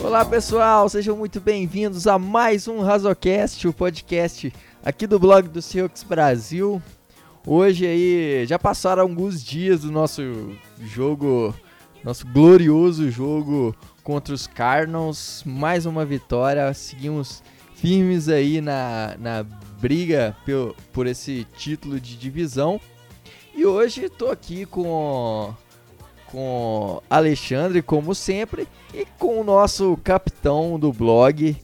Olá pessoal, sejam muito bem-vindos a mais um Razocast, o podcast aqui do blog do Seahawks Brasil. Hoje aí já passaram alguns dias do nosso jogo, nosso glorioso jogo contra os Cardinals, mais uma vitória, seguimos firmes aí na, na briga por, por esse título de divisão. E hoje estou aqui com com Alexandre, como sempre, e com o nosso capitão do blog,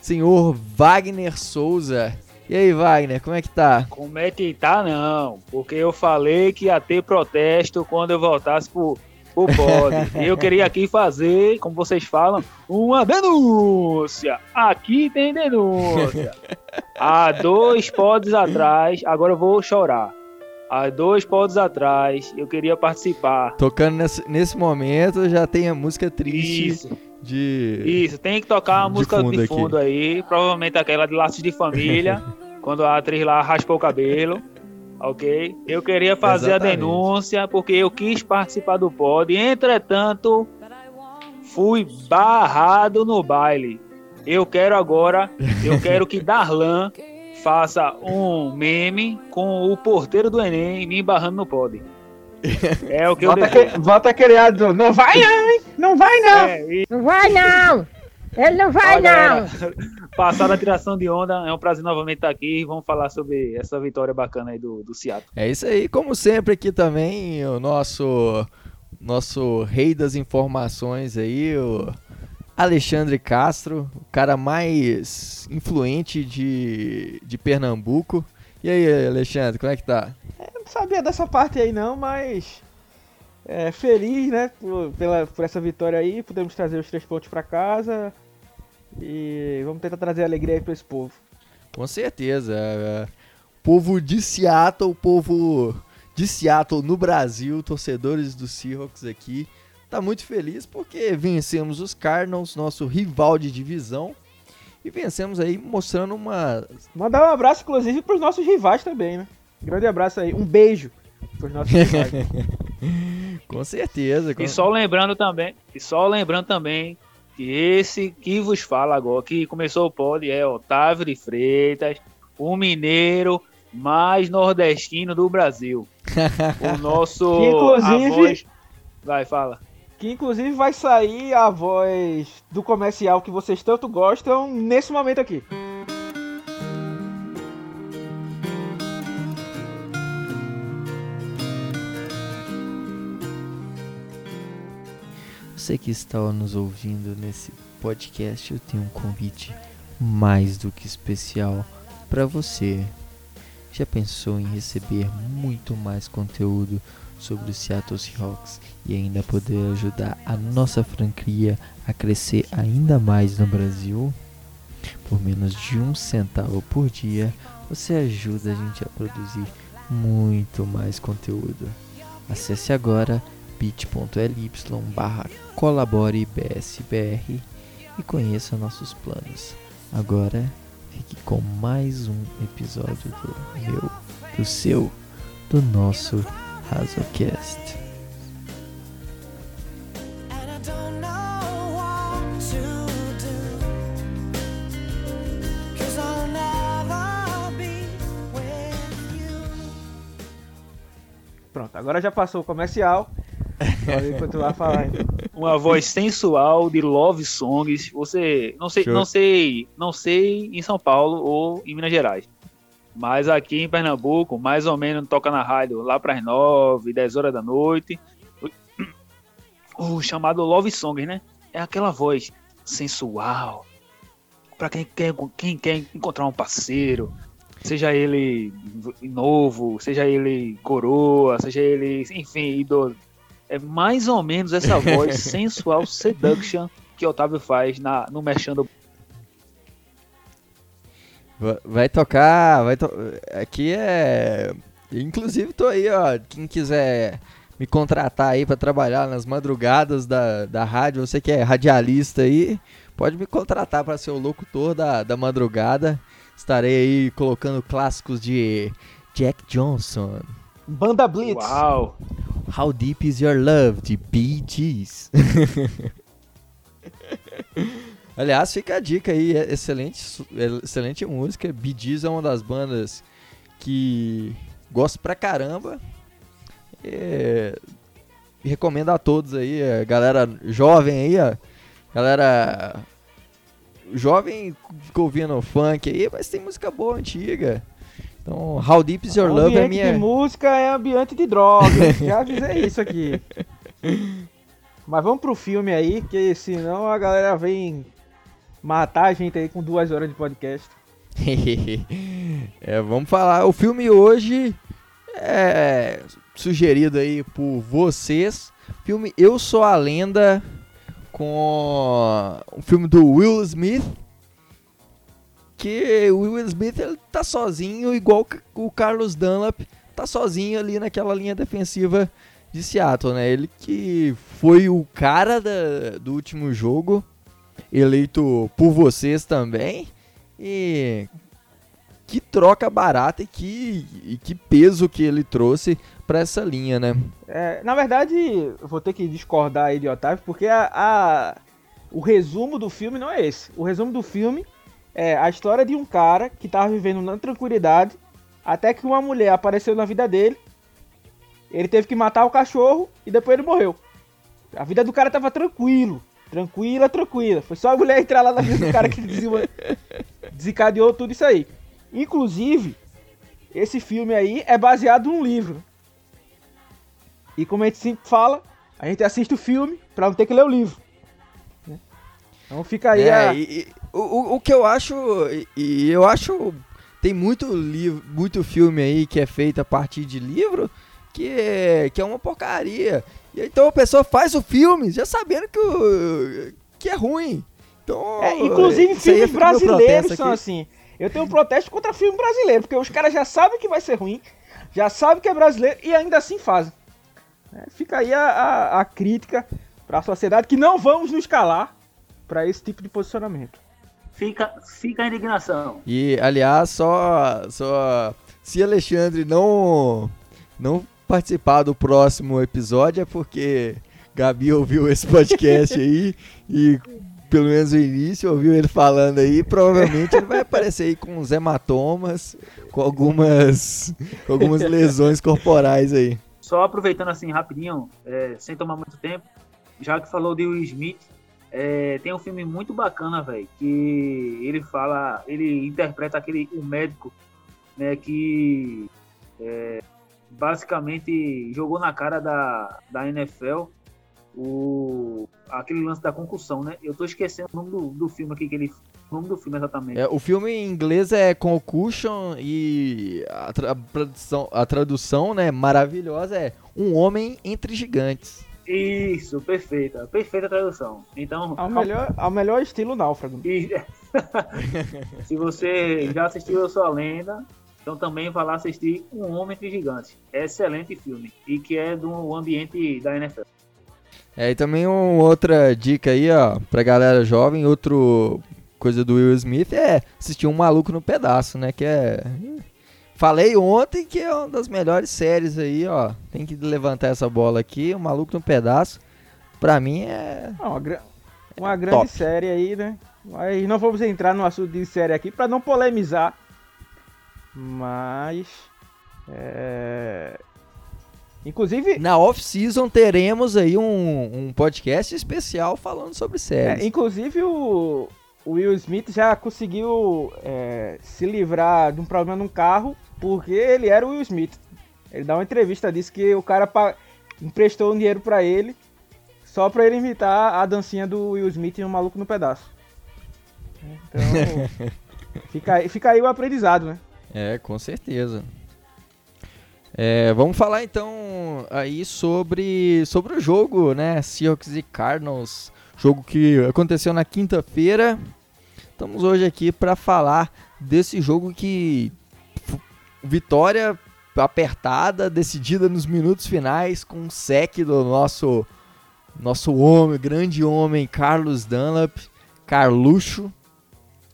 senhor Wagner Souza. E aí, Wagner, como é que tá? Como é que tá, não? Porque eu falei que ia ter protesto quando eu voltasse pro, pro pod. e eu queria aqui fazer, como vocês falam, uma denúncia. Aqui tem denúncia. Há dois pods atrás, agora eu vou chorar. Há dois pods atrás, eu queria participar. Tocando nesse, nesse momento, já tem a música triste. Isso. De... Isso, tem que tocar a música fundo de fundo aqui. aí, provavelmente aquela de Laços de Família, quando a atriz lá raspou o cabelo, ok? Eu queria fazer Exatamente. a denúncia porque eu quis participar do pod, entretanto, fui barrado no baile. Eu quero agora, eu quero que Darlan faça um meme com o porteiro do Enem me embarrando no pod. É o que eu Volta, desejo. que, volta criado. Não vai não, hein? Não vai não. É, e Não vai não! Ele não vai galera, não! Passar a tiração de onda, é um prazer novamente estar aqui e vamos falar sobre essa vitória bacana aí do, do Seattle. É isso aí, como sempre aqui também, o nosso nosso rei das informações aí, o Alexandre Castro, o cara mais influente de, de Pernambuco. E aí, Alexandre, como é que tá? Eu não sabia dessa parte aí não, mas é, feliz, né, por, pela, por essa vitória aí. Podemos trazer os três pontos pra casa e vamos tentar trazer alegria aí pra esse povo. Com certeza. é, Povo de Seattle, povo de Seattle no Brasil, torcedores do Seahawks aqui, tá muito feliz porque vencemos os Cardinals, nosso rival de divisão, e vencemos aí mostrando uma Mandar um abraço, inclusive, pros nossos rivais também, né? Grande abraço aí. Um beijo pros nossos rivais. com certeza. com- E só lembrando também, e só lembrando também que esse que vos fala agora, que começou o pod, é Otávio de Freitas, o mineiro mais nordestino do Brasil. O nosso Que, inclusive- Vai, fala. Que inclusive vai sair a voz do comercial que vocês tanto gostam nesse momento aqui. Você que está nos ouvindo nesse podcast, eu tenho um convite mais do que especial para você. Já pensou em receber muito mais conteúdo sobre o Seattle Seahawks e ainda poder ajudar a nossa franquia a crescer ainda mais no Brasil? Por menos de um centavo por dia, você ajuda a gente a produzir muito mais conteúdo. Acesse agora bit.ly barra colaborebsbr e conheça nossos planos. Agora fique com mais um episódio do meu, do seu, do nosso Razocast. And I don't know what to do. Cause I'll never be with you. Pronto, agora já passou o comercial. Pode continuar a falar. uma voz sensual de love songs. Você não sei, Show. não sei, não sei em São Paulo ou em Minas Gerais. Mas aqui em Pernambuco, mais ou menos toca na rádio lá para as 9, 10 horas da noite. O chamado love song, né? É aquela voz sensual. Para quem quer, quem quer encontrar um parceiro, seja ele novo, seja ele coroa, seja ele, enfim, idoso. É mais ou menos essa voz sensual seduction que Otávio faz na, no Merchan do Va- Vai tocar, vai to... aqui é, inclusive tô aí, ó, quem quiser me contratar aí pra trabalhar nas madrugadas da, da rádio, você que é radialista aí, pode me contratar pra ser o locutor da, da madrugada. Estarei aí colocando clássicos de Jack Johnson, Banda Blitz. Uau! How Deep Is Your Love, de Bee Gees. Aliás, fica a dica aí, é excelente, é excelente música. Bee Gees é uma das bandas que gosto pra caramba. É, recomendo a todos aí, a galera jovem aí, ó, galera jovem fica ouvindo funk aí, mas tem música boa, antiga. Então, How Deep Is Your Love é ambiente minha... de música é ambiente de droga. Já avisei isso aqui. Mas vamos pro filme aí, que senão a galera vem matar a gente aí com duas horas de podcast. É, vamos falar. O filme hoje é sugerido aí por vocês. Filme Eu Sou a Lenda com o filme do Will Smith. Que o Will Smith ele tá sozinho, igual o Carlos Dunlap tá sozinho ali naquela linha defensiva de Seattle, né? Ele que foi o cara da- do último jogo, eleito por vocês também. E que troca barata e que, e que peso que ele trouxe pra essa linha, né? É, na verdade, vou ter que discordar aí de Otávio, porque a, a- o resumo do filme não é esse. O resumo do filme é a história de um cara que tava vivendo na tranquilidade, até que uma mulher apareceu na vida dele, ele teve que matar o cachorro e depois ele morreu. A vida do cara tava tranquilo, tranquila, tranquila. Foi só a mulher entrar lá na vida do cara que desencadeou tudo isso aí. Inclusive, esse filme aí é baseado num livro. E como a gente sempre fala, a gente assiste o filme pra não ter que ler o livro. né? Então fica aí É, a... e- o, o- que eu acho, e, e eu acho, tem muito livro, muito filme aí que é feito a partir de livro que é, que é uma porcaria. E então a pessoa faz o filme já sabendo que, o, que é ruim. Então, É, inclusive filmes meu brasileiros são aqui. assim. Eu tenho um protesto contra filme brasileiro, porque os caras já sabem que vai ser ruim, já sabem que é brasileiro e ainda assim fazem. É, fica aí a, a, a crítica pra sociedade que não vamos nos calar pra esse tipo de posicionamento. Fica, fica a indignação. E, aliás, só, só se Alexandre não, não participar do próximo episódio é porque Gabi ouviu esse podcast aí e pelo menos o início ouviu ele falando aí, provavelmente ele vai aparecer aí com uns hematomas, com algumas, com algumas lesões corporais aí. Só aproveitando assim rapidinho, é, sem tomar muito tempo, já que falou de Will Smith, é, tem um filme muito bacana, velho, que ele fala, ele interpreta aquele o médico, né, que é, basicamente jogou na cara da, da NFL o aquele lance da concussão, né? Eu tô esquecendo o nome do, do filme aqui que ele, o nome do filme exatamente. É, o filme em inglês é Concussion e a, tra- a tradução, a tradução né, maravilhosa é Um Homem Entre Gigantes. Isso, perfeita, perfeita tradução. Então, Ao melhor, ao melhor estilo náufrago. E- Se você já assistiu Eu Sou a Lenda, então também vai lá assistir Um Homem Entre Gigantes. Excelente filme. E que é do ambiente da NFL. É, e também uma outra dica aí, ó, pra galera jovem, outro coisa do Will Smith é assistir Um Maluco no Pedaço, né, que é... Falei ontem que é uma das melhores séries aí, ó, tem que levantar essa bola aqui, Um Maluco no Pedaço, pra mim é... Uma, gra- uma grande top. série aí, né? Mas não vamos entrar no assunto de série aqui pra não polemizar. Mas. É... Inclusive, Na off-season teremos aí um, um podcast especial falando sobre é, séries. inclusive o, o Will Smith já conseguiu é, se livrar de um problema num carro porque ele era o Will Smith. Ele dá uma entrevista, disse que o cara emprestou um dinheiro pra ele só pra ele imitar a dancinha do Will Smith em um maluco no pedaço. Então, fica, aí- fica aí o aprendizado, né? É, com certeza. É, vamos falar então aí sobre, sobre o jogo, né? Seahawks e Cardinals, jogo que aconteceu na quinta-feira. Estamos hoje aqui para falar desse jogo que vitória apertada, decidida nos minutos finais com um sec do nosso nosso homem, grande homem Carlos Dunlap, Carluxo.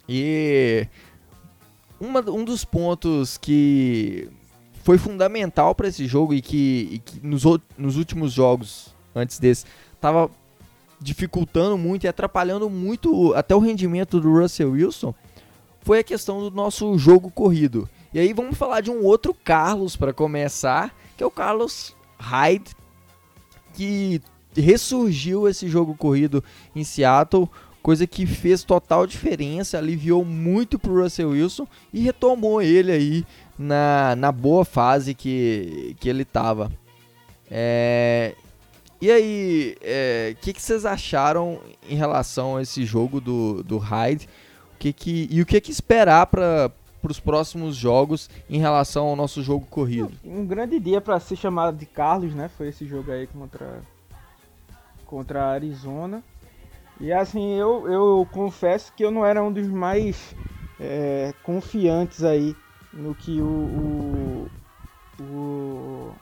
E uma- um dos pontos que foi fundamental para esse jogo e que, e que nos, nos últimos jogos antes desse tava dificultando muito e atrapalhando muito até o rendimento do Russell Wilson foi a questão do nosso jogo corrido. E aí vamos falar de um outro Carlos para começar, que é o Carlos Hyde, que ressurgiu esse jogo corrido em Seattle, coisa que fez total diferença, aliviou muito pro Russell Wilson e retomou ele aí na, na boa fase que, que ele tava. É, e aí, o que, que vocês acharam em relação a esse jogo do, do Hyde? O que que, e o que, que esperar para os próximos jogos em relação ao nosso jogo corrido? Um grande dia pra ser chamado de Carlos, né? Foi esse jogo aí contra contra a Arizona. E assim, eu, eu confesso que eu não era um dos mais é, confiantes aí no que o, o, o,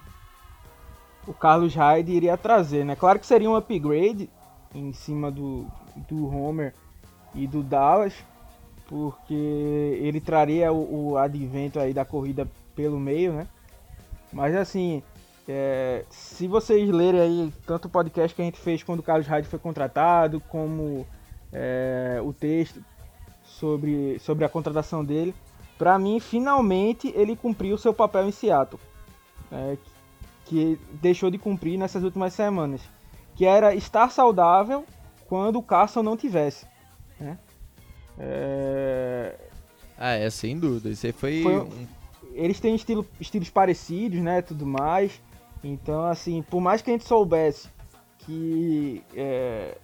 o Carlos Hyde iria trazer, né? Claro que seria um upgrade em cima do, do Homer e do Dallas, porque ele traria o, o advento aí da corrida pelo meio, né? Mas assim, é, se vocês lerem aí tanto o podcast que a gente fez quando o Carlos Hyde foi contratado, como é, o texto sobre, sobre a contratação dele, pra mim, finalmente ele cumpriu o seu papel em Seattle, é, que deixou de cumprir nessas últimas semanas, que era estar saudável quando o Carson não tivesse. Né? É, Ah, é, sem dúvida. Isso aí foi, Foi um- eles têm estilo, estilos parecidos, né, tudo mais. Então, assim, por mais que a gente soubesse que é,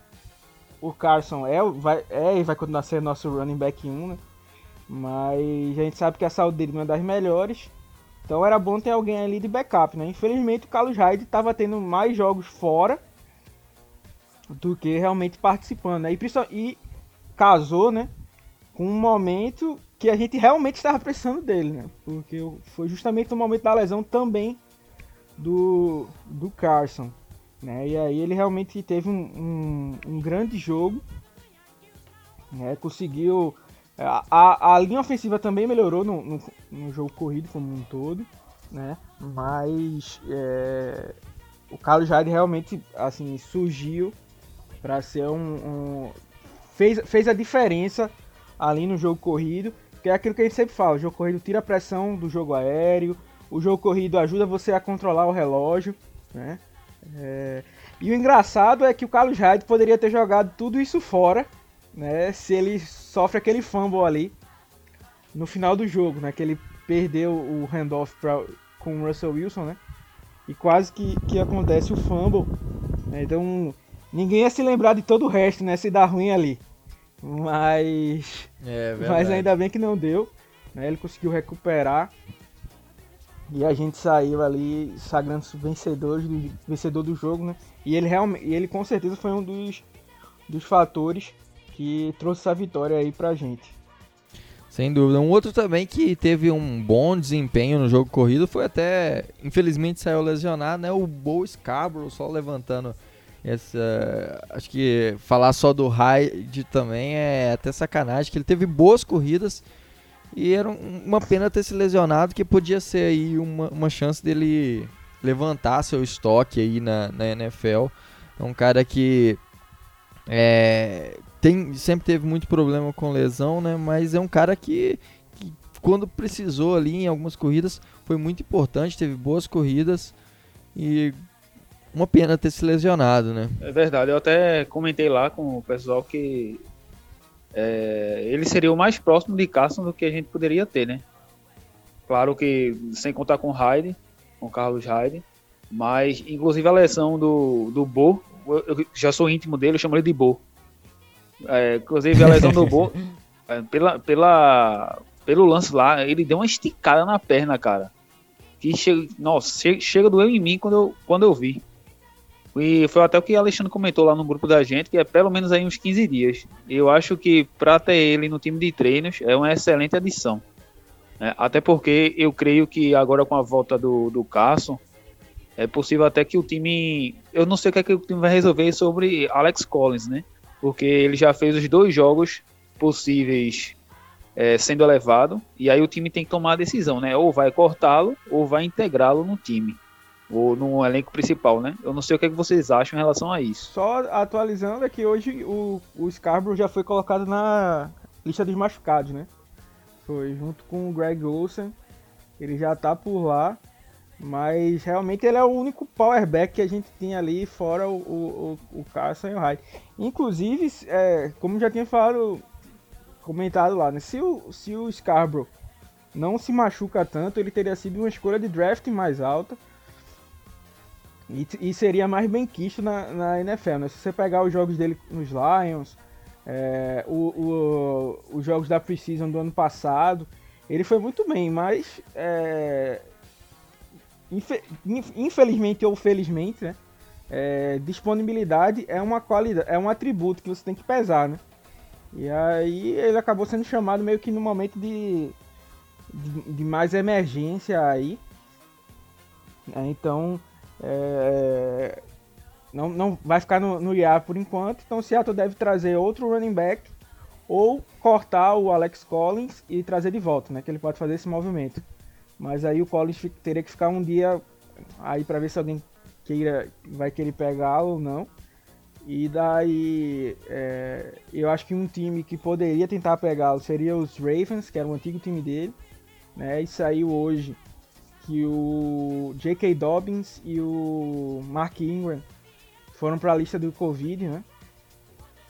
o Carson é, vai, é e vai continuar sendo nosso running back 1, né? Mas a gente sabe que a saúde dele não é das melhores. Então era bom ter alguém ali de backup, né? Infelizmente o Carlos Hyde estava tendo mais jogos fora do que realmente participando, né? E, e casou, né? Com um momento que a gente realmente estava precisando dele, né? Porque foi justamente o momento da lesão também do, do Carson, né? E aí ele realmente teve um, um, um grande jogo, né? Conseguiu... A, a, a linha ofensiva também melhorou no, no, no jogo corrido como um todo, né? Mas é, o Carlos Hyde realmente, assim, surgiu para ser um, um- fez, fez a diferença ali no jogo corrido, que é aquilo que a gente sempre fala, o jogo corrido tira a pressão do jogo aéreo, o jogo corrido ajuda você a controlar o relógio, né? É, E o engraçado é que o Carlos Hyde poderia ter jogado tudo isso fora, né? Se ele sofre aquele fumble ali no final do jogo, né? Que ele perdeu o handoff pra, com o Russell Wilson, né? E quase que, que acontece o fumble. né? Então ninguém ia se lembrar de todo o resto, né? Se dar ruim ali. Mas É, mas ainda bem que não deu. Né? Ele conseguiu recuperar. E a gente saiu ali sagrando-se vencedores do, vencedor do jogo, né? E ele realmente, ele com certeza foi um dos, dos fatores que trouxe essa vitória aí pra gente. Sem dúvida. Um outro também que teve um bom desempenho no jogo corrido foi até, infelizmente saiu lesionado, né? O Bo Scarborough só levantando essa, acho que falar só do Hyde também é até sacanagem, que ele teve boas corridas e era um- uma pena ter se lesionado, que podia ser aí uma, uma chance dele levantar seu estoque aí na, na NFL. É um cara que é, tem, sempre teve muito problema com lesão, né? Mas é um cara que, que quando precisou ali em algumas corridas foi muito importante, teve boas corridas e uma pena ter se lesionado, né? É verdade, eu até comentei lá com o pessoal que é, ele seria o mais próximo de Carson do que a gente poderia ter, né? Claro que sem contar com Hyde, com Carlos Hyde, mas inclusive a lesão do, do Bo, eu já sou íntimo dele, eu chamo ele de Bo. É, inclusive a lesão do Bo, é, pela, pela, pelo lance lá, ele deu uma esticada na perna, cara. Que chega, nossa, chega, chega doeu em mim quando eu, quando eu vi. E foi até o que o Alexandre comentou lá no grupo da gente, que é pelo menos aí uns 15 dias. Eu acho que para ter ele no time de treinos é uma excelente adição. né? até porque eu creio que agora com a volta do, do Carson, é possível até que o time. Eu não sei o que, é que o time vai resolver sobre Alex Collins, né? Porque ele já fez os dois jogos possíveis é, sendo elevado, e aí o time tem que tomar a decisão, né? Ou vai cortá-lo, ou vai integrá-lo no time, ou no elenco principal, né? Eu não sei o que, é que vocês acham em relação a isso. Só atualizando é que hoje o, o Scarborough já foi colocado na lista dos machucados, né? Foi junto com o Greg Olsen. Ele já tá por lá. Mas realmente ele é o único powerback que a gente tem ali, fora o, o, o, o Carson e o Hyde. Inclusive, é, como já tinha falado, comentado lá, né? Se o, se o Scarborough não se machuca tanto, ele teria sido uma escolha de draft mais alta. E, e seria mais bem quisto na, na NFL, né? Se você pegar os jogos dele nos Lions, é, o, o- os jogos da Preseason do ano passado, ele foi muito bem, mas é, infe- inf- infelizmente ou felizmente, né? é, disponibilidade é uma qualidade, é um atributo que você tem que pesar, né? E aí ele acabou sendo chamado meio que no momento de, de, de mais emergência aí. É, Então, é, não, não vai ficar no, no IAR por enquanto. Então o Seattle deve trazer outro running back ou cortar o Alex Collins e trazer de volta, né? Que ele pode fazer esse movimento. Mas aí o Collins teria que ficar um dia aí para ver se alguém queira, vai querer pegá-lo ou não. E daí é, eu acho que um time que poderia tentar pegá-lo seria os Ravens, que era o antigo time dele. Né? E saiu hoje que o J.K. Dobbins e o Mark Ingram foram para a lista do Covid, né?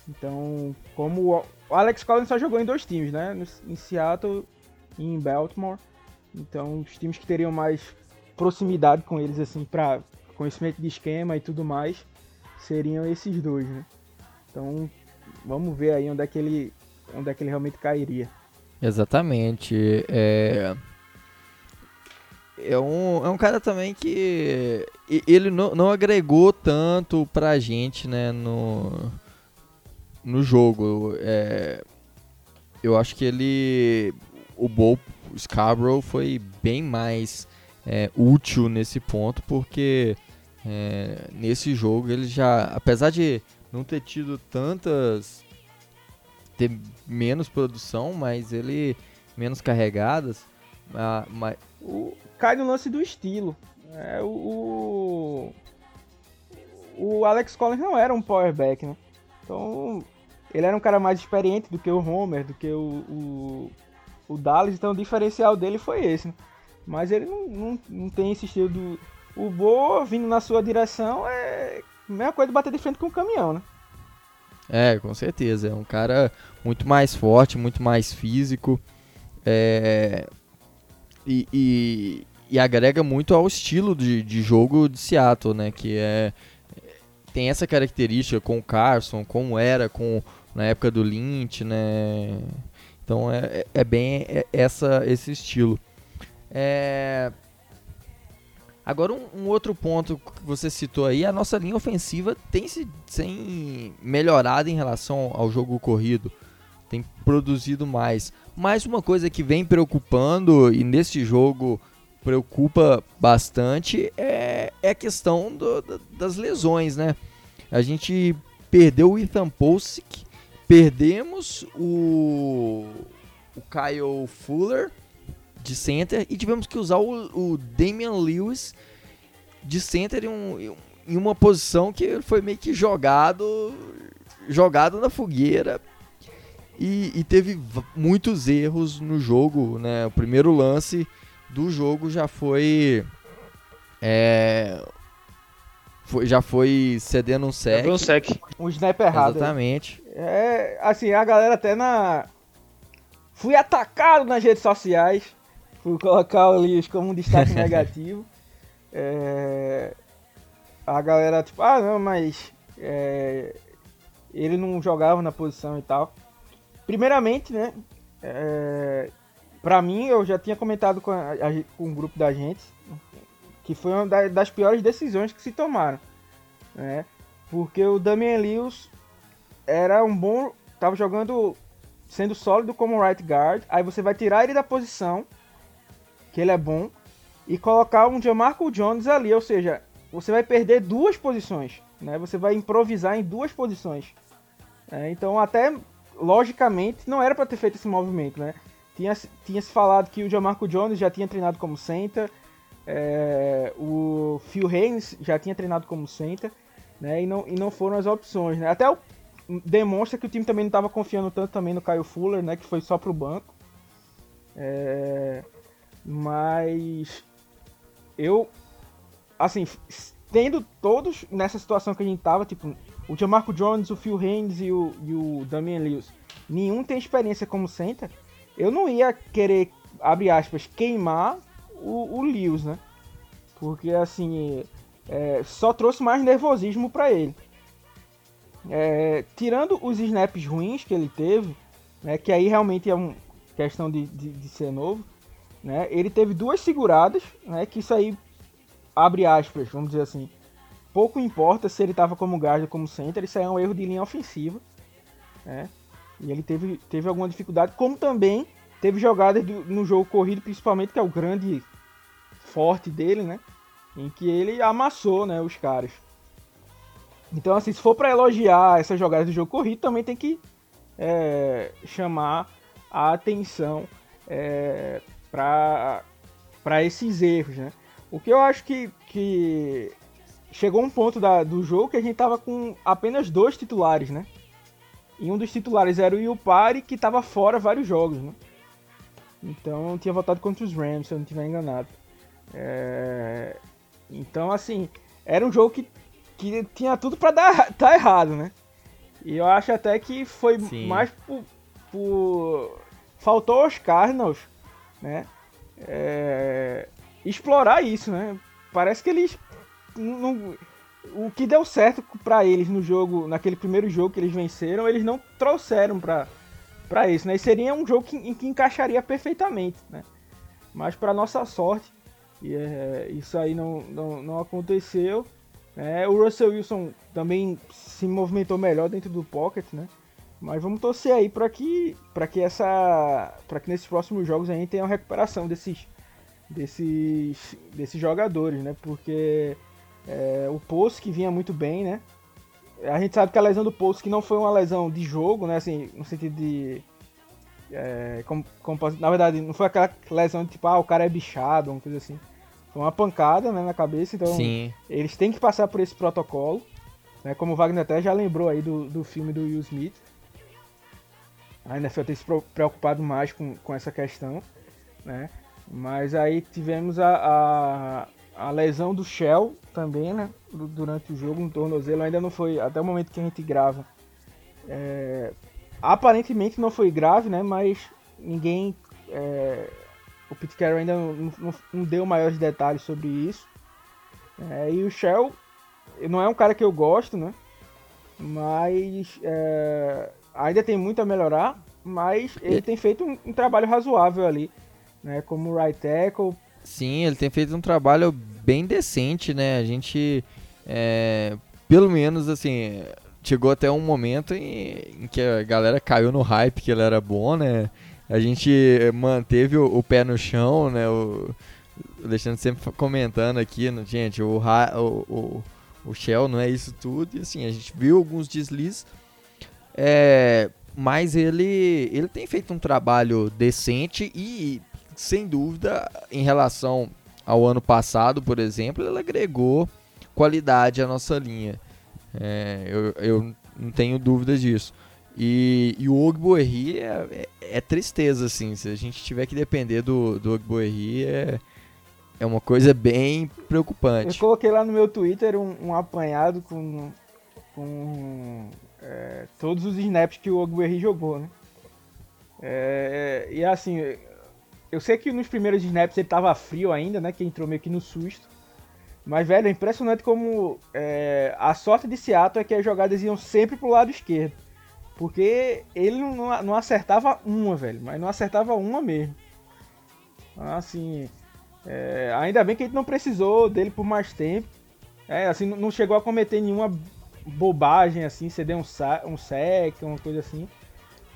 Então, como o Alex Collins só jogou em dois times, né? Em Seattle e em Baltimore. Então, os times que teriam mais proximidade com eles, assim, para conhecimento de esquema e tudo mais, seriam esses dois, né? Então, vamos ver aí onde é que ele, onde é que ele realmente cairia. Exatamente. É, é, um, é um cara também que ele não, não agregou tanto pra gente, né, no, no jogo. É, eu acho que ele, o Bo o Scarborough foi bem mais é, útil nesse ponto, porque é, nesse jogo ele já, apesar de não ter tido tantas ter menos produção, mas ele menos carregadas, mas O, cai no lance do estilo. É, o, o, Alex Collins não era um powerback, né? Então, ele era um cara mais experiente do que o Homer, do que o, o, o Dallas, então o diferencial dele foi esse, né? Mas ele não, não, não tem esse estilo do... O Bo vindo na sua direção é a mesma coisa de bater de frente com o caminhão, né? É, com certeza. É um cara muito mais forte, muito mais físico. é, e, e, e agrega muito ao estilo de, de jogo de Seattle, né? Que é. Tem essa característica com o Carson, como era com na época do Lynch, né? Então é, é- é bem é- essa, esse estilo. É, Agora um, um outro ponto que você citou aí, a nossa linha ofensiva tem se tem melhorado em relação ao jogo corrido, tem produzido mais. Mas uma coisa que vem preocupando e nesse jogo preocupa bastante é, é a questão do- da- das lesões, né? A gente perdeu o Ethan Posick, perdemos o, o Kyle Fuller de center e tivemos que usar o, o Damian Lewis de center em, um- em uma posição que foi meio que jogado jogado na fogueira e, e teve muitos erros no jogo, né? O primeiro lance do jogo já foi é, foi- já foi cedendo um sec. um sec. Um snap errado. né? Exatamente. É, assim, a galera até na. Fui atacado nas redes sociais por colocar o Lewis como um destaque negativo. É, a galera, tipo, ah, não, mas. é, ele não jogava na posição e tal. Primeiramente, né? É, pra mim, eu já tinha comentado com, a- com o grupo da gente que foi uma da- das piores decisões que se tomaram. Né? Porque o Damian Lewis era um bom. Tava jogando. Sendo sólido como right guard. Aí você vai tirar ele da posição. Que ele é bom. E colocar um Jamarco Jones ali. Ou seja, você vai perder duas posições. Né? Você vai improvisar em duas posições. É, então, até logicamente, não era para ter feito esse movimento. Né? tinha, tinha se falado que o Jamarco Jones já tinha treinado como center, é, o Phil Haynes já tinha treinado como center, né? E não, e não foram as opções, né? Até o, demonstra que o time também não estava confiando tanto também no Kyle Fuller, né? Que foi só pro banco. É, mas eu, assim, tendo todos nessa situação que a gente tava, tipo, o Jamarco Jones, o Phil Haynes e o, e o Damian Lewis, nenhum tem experiência como center, eu não ia querer, abre aspas, queimar o, o Lewis, né? Porque, assim, é, só trouxe mais nervosismo pra ele. É, tirando os snaps ruins que ele teve, né, que aí realmente é uma questão de, de, de ser novo, né, ele teve duas seguradas, né, que isso aí, abre aspas, vamos dizer assim, pouco importa se ele estava como guard ou como center, isso é um erro de linha ofensiva, né, e ele teve, teve alguma dificuldade, como também teve jogadas do- no jogo corrido, principalmente, que é o grande forte dele, né, em que ele amassou, né, os caras. Então, assim, se for para elogiar essas jogadas do jogo corrido, também tem que é, chamar a atenção é, para esses erros, né? O que eu acho que, que chegou um ponto da- do jogo que a gente tava com apenas dois titulares, né? E um dos titulares era o Yupari, que tava fora vários jogos, né? Então tinha votado contra os Rams, se eu não estiver enganado. É, Então, assim, era um jogo que, que tinha tudo pra dar tá errado, né? E eu acho até que foi Sim. mais por, por- Faltou aos Cardinals, né? É, Explorar isso, né? Parece que eles. Não- o que deu certo pra eles no jogo, naquele primeiro jogo que eles venceram, eles não trouxeram pra, pra isso, né? E seria um jogo que, em que encaixaria perfeitamente, né? Mas pra nossa sorte, é, isso aí não, não, não aconteceu. né? o Russell Wilson também se movimentou melhor dentro do pocket, né? Mas vamos torcer aí para que para que essa para que nesses próximos jogos a gente tenha uma recuperação desses desses desses jogadores, né? Porque é, o Post que vinha muito bem, né? A gente sabe que a lesão do Post que não foi uma lesão de jogo, né? Assim, no sentido de é, como, como na verdade, não foi aquela lesão de tipo, ah, o cara é bichado, uma coisa assim. Foi uma pancada né, na cabeça, então Sim. eles têm que passar por esse protocolo. Né, como o Wagner até já lembrou aí do, do filme do Will Smith. A NFL tem se preocupado mais com, com essa questão. Né? Mas aí tivemos a, a, a lesão do Shell também, né? du- Durante o jogo, no tornozelo. Ainda não foi, até o momento que a gente grava. é, aparentemente não foi grave, né? Mas ninguém. é, o Pete Carroll ainda não, não- não deu maiores detalhes sobre isso. É, e o Shell não é um cara que eu gosto, né? Mas é, ainda tem muito a melhorar. Mas ele tem feito um, um trabalho razoável ali, né? Como right tackle. Sim, ele tem feito um trabalho bem decente, né? A gente, é, pelo menos, assim, chegou até um momento em, em que a galera caiu no hype que ele era bom, né? A gente manteve o, o pé no chão, né? O, o Alexandre sempre comentando aqui, né, gente, o, o, o Shell não é isso tudo. E assim, a gente viu alguns deslizes. É, mas ele, ele tem feito um trabalho decente e, sem dúvida, em relação ao ano passado, por exemplo, ele agregou qualidade à nossa linha. É, eu, eu não tenho dúvidas disso. E, e o Ogbuerri é, é, é tristeza, assim. Se a gente tiver que depender do, do Ogbuerri, é, é uma coisa bem Eu preocupante. coloquei lá no meu Twitter um, um apanhado com, com é, todos os snaps que o Ogbuerri jogou, né? É, e assim, eu sei que nos primeiros snaps ele tava frio ainda, né? Que entrou meio que no susto. Mas, velho, é impressionante como é, a sorte de Seattle é que as jogadas iam sempre pro lado esquerdo. Porque ele não, não acertava uma, velho. Mas não acertava uma mesmo. Então, Assim, é, ainda bem que a gente não precisou dele por mais tempo. É, assim, não- chegou a cometer nenhuma bobagem, assim, ceder um, um sec, uma coisa assim.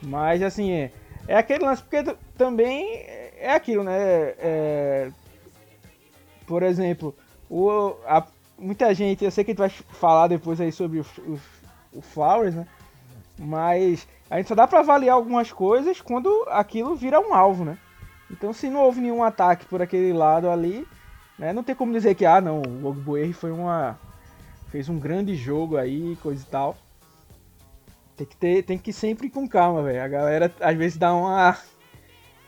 Mas, assim, é, é aquele lance, porque também é aquilo, né? É, por exemplo, o, a- muita gente, eu sei que gente vai falar depois aí sobre o, o, o Flowers, né? Mas a gente só dá pra avaliar algumas coisas quando aquilo vira um alvo, né? Então se não houve nenhum ataque por aquele lado ali, né, não tem como dizer que ah não, o Ogbuerri foi uma fez um grande jogo aí, coisa e tal. Tem que ter, tem que ir sempre com calma, velho. A galera às vezes dá uma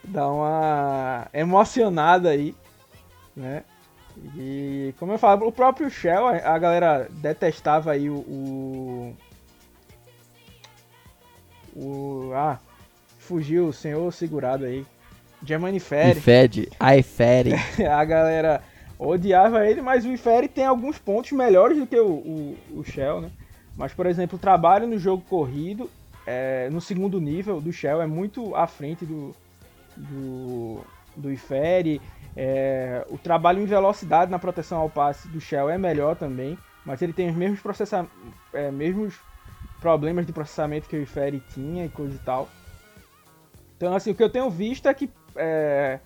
dá uma emocionada aí, né? E como eu falo, o próprio Shell, a a galera detestava aí o, o o ah, fugiu o senhor segurado aí. Germani Ferry. fede, ai fere. a galera odiava ele, mas o Ifere tem alguns pontos melhores do que o, o, o Shell, né? Mas, por exemplo, o trabalho no jogo corrido, é, no segundo nível do Shell, é muito à frente do, do, do Ifere. É, o trabalho em velocidade na proteção ao passe do Shell é melhor também, mas ele tem os mesmos, processa é, mesmos problemas de processamento que o Ifere tinha e coisa e tal. Então, assim, o que eu tenho visto é que é,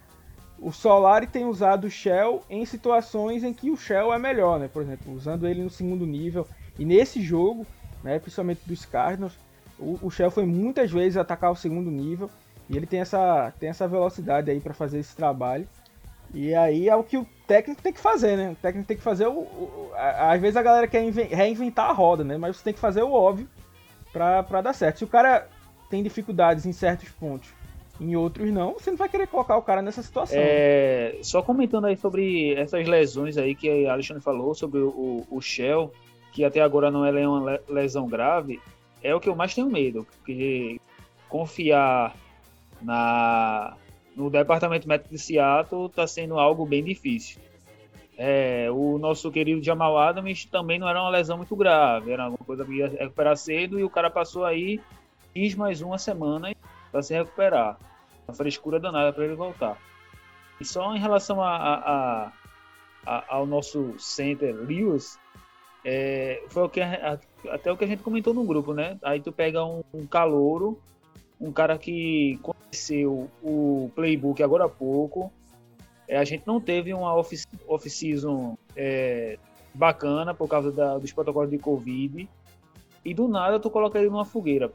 o Solari tem usado o Shell em situações em que o Shell é melhor, né? Por exemplo, usando ele no segundo nível. E nesse jogo, né, principalmente dos Cardinals, o, o Shell foi muitas vezes atacar o segundo nível. E ele tem essa, tem essa velocidade aí para fazer esse trabalho. E aí é o que o técnico tem que fazer, né? O técnico tem que fazer o. o- a- às vezes a galera quer inven- reinventar a roda, né? Mas você tem que fazer o óbvio pra dar certo. Se o cara tem dificuldades em certos pontos, em outros não, você não vai querer colocar o cara nessa situação. É, só comentando aí sobre essas lesões aí que a Alexandre falou, sobre o, o Shell, que até agora não é uma le- lesão grave, é o que eu mais tenho medo, porque confiar na, no departamento médico de Seattle está sendo algo bem difícil. É, o nosso querido Jamal Adams também não era uma lesão muito grave, era uma coisa que ia recuperar cedo e o cara passou aí X mais uma semana para se recuperar. A frescura danada para ele voltar. E só em relação a, a- a- ao nosso center Lewis, é, foi o que até o que a gente comentou no grupo, né? Aí tu pega um, um calouro, um cara que conheceu o playbook agora há pouco. É, a gente não teve uma off- off-season é, bacana por causa da- dos protocolos de Covid. E do nada tu coloca ele numa fogueira.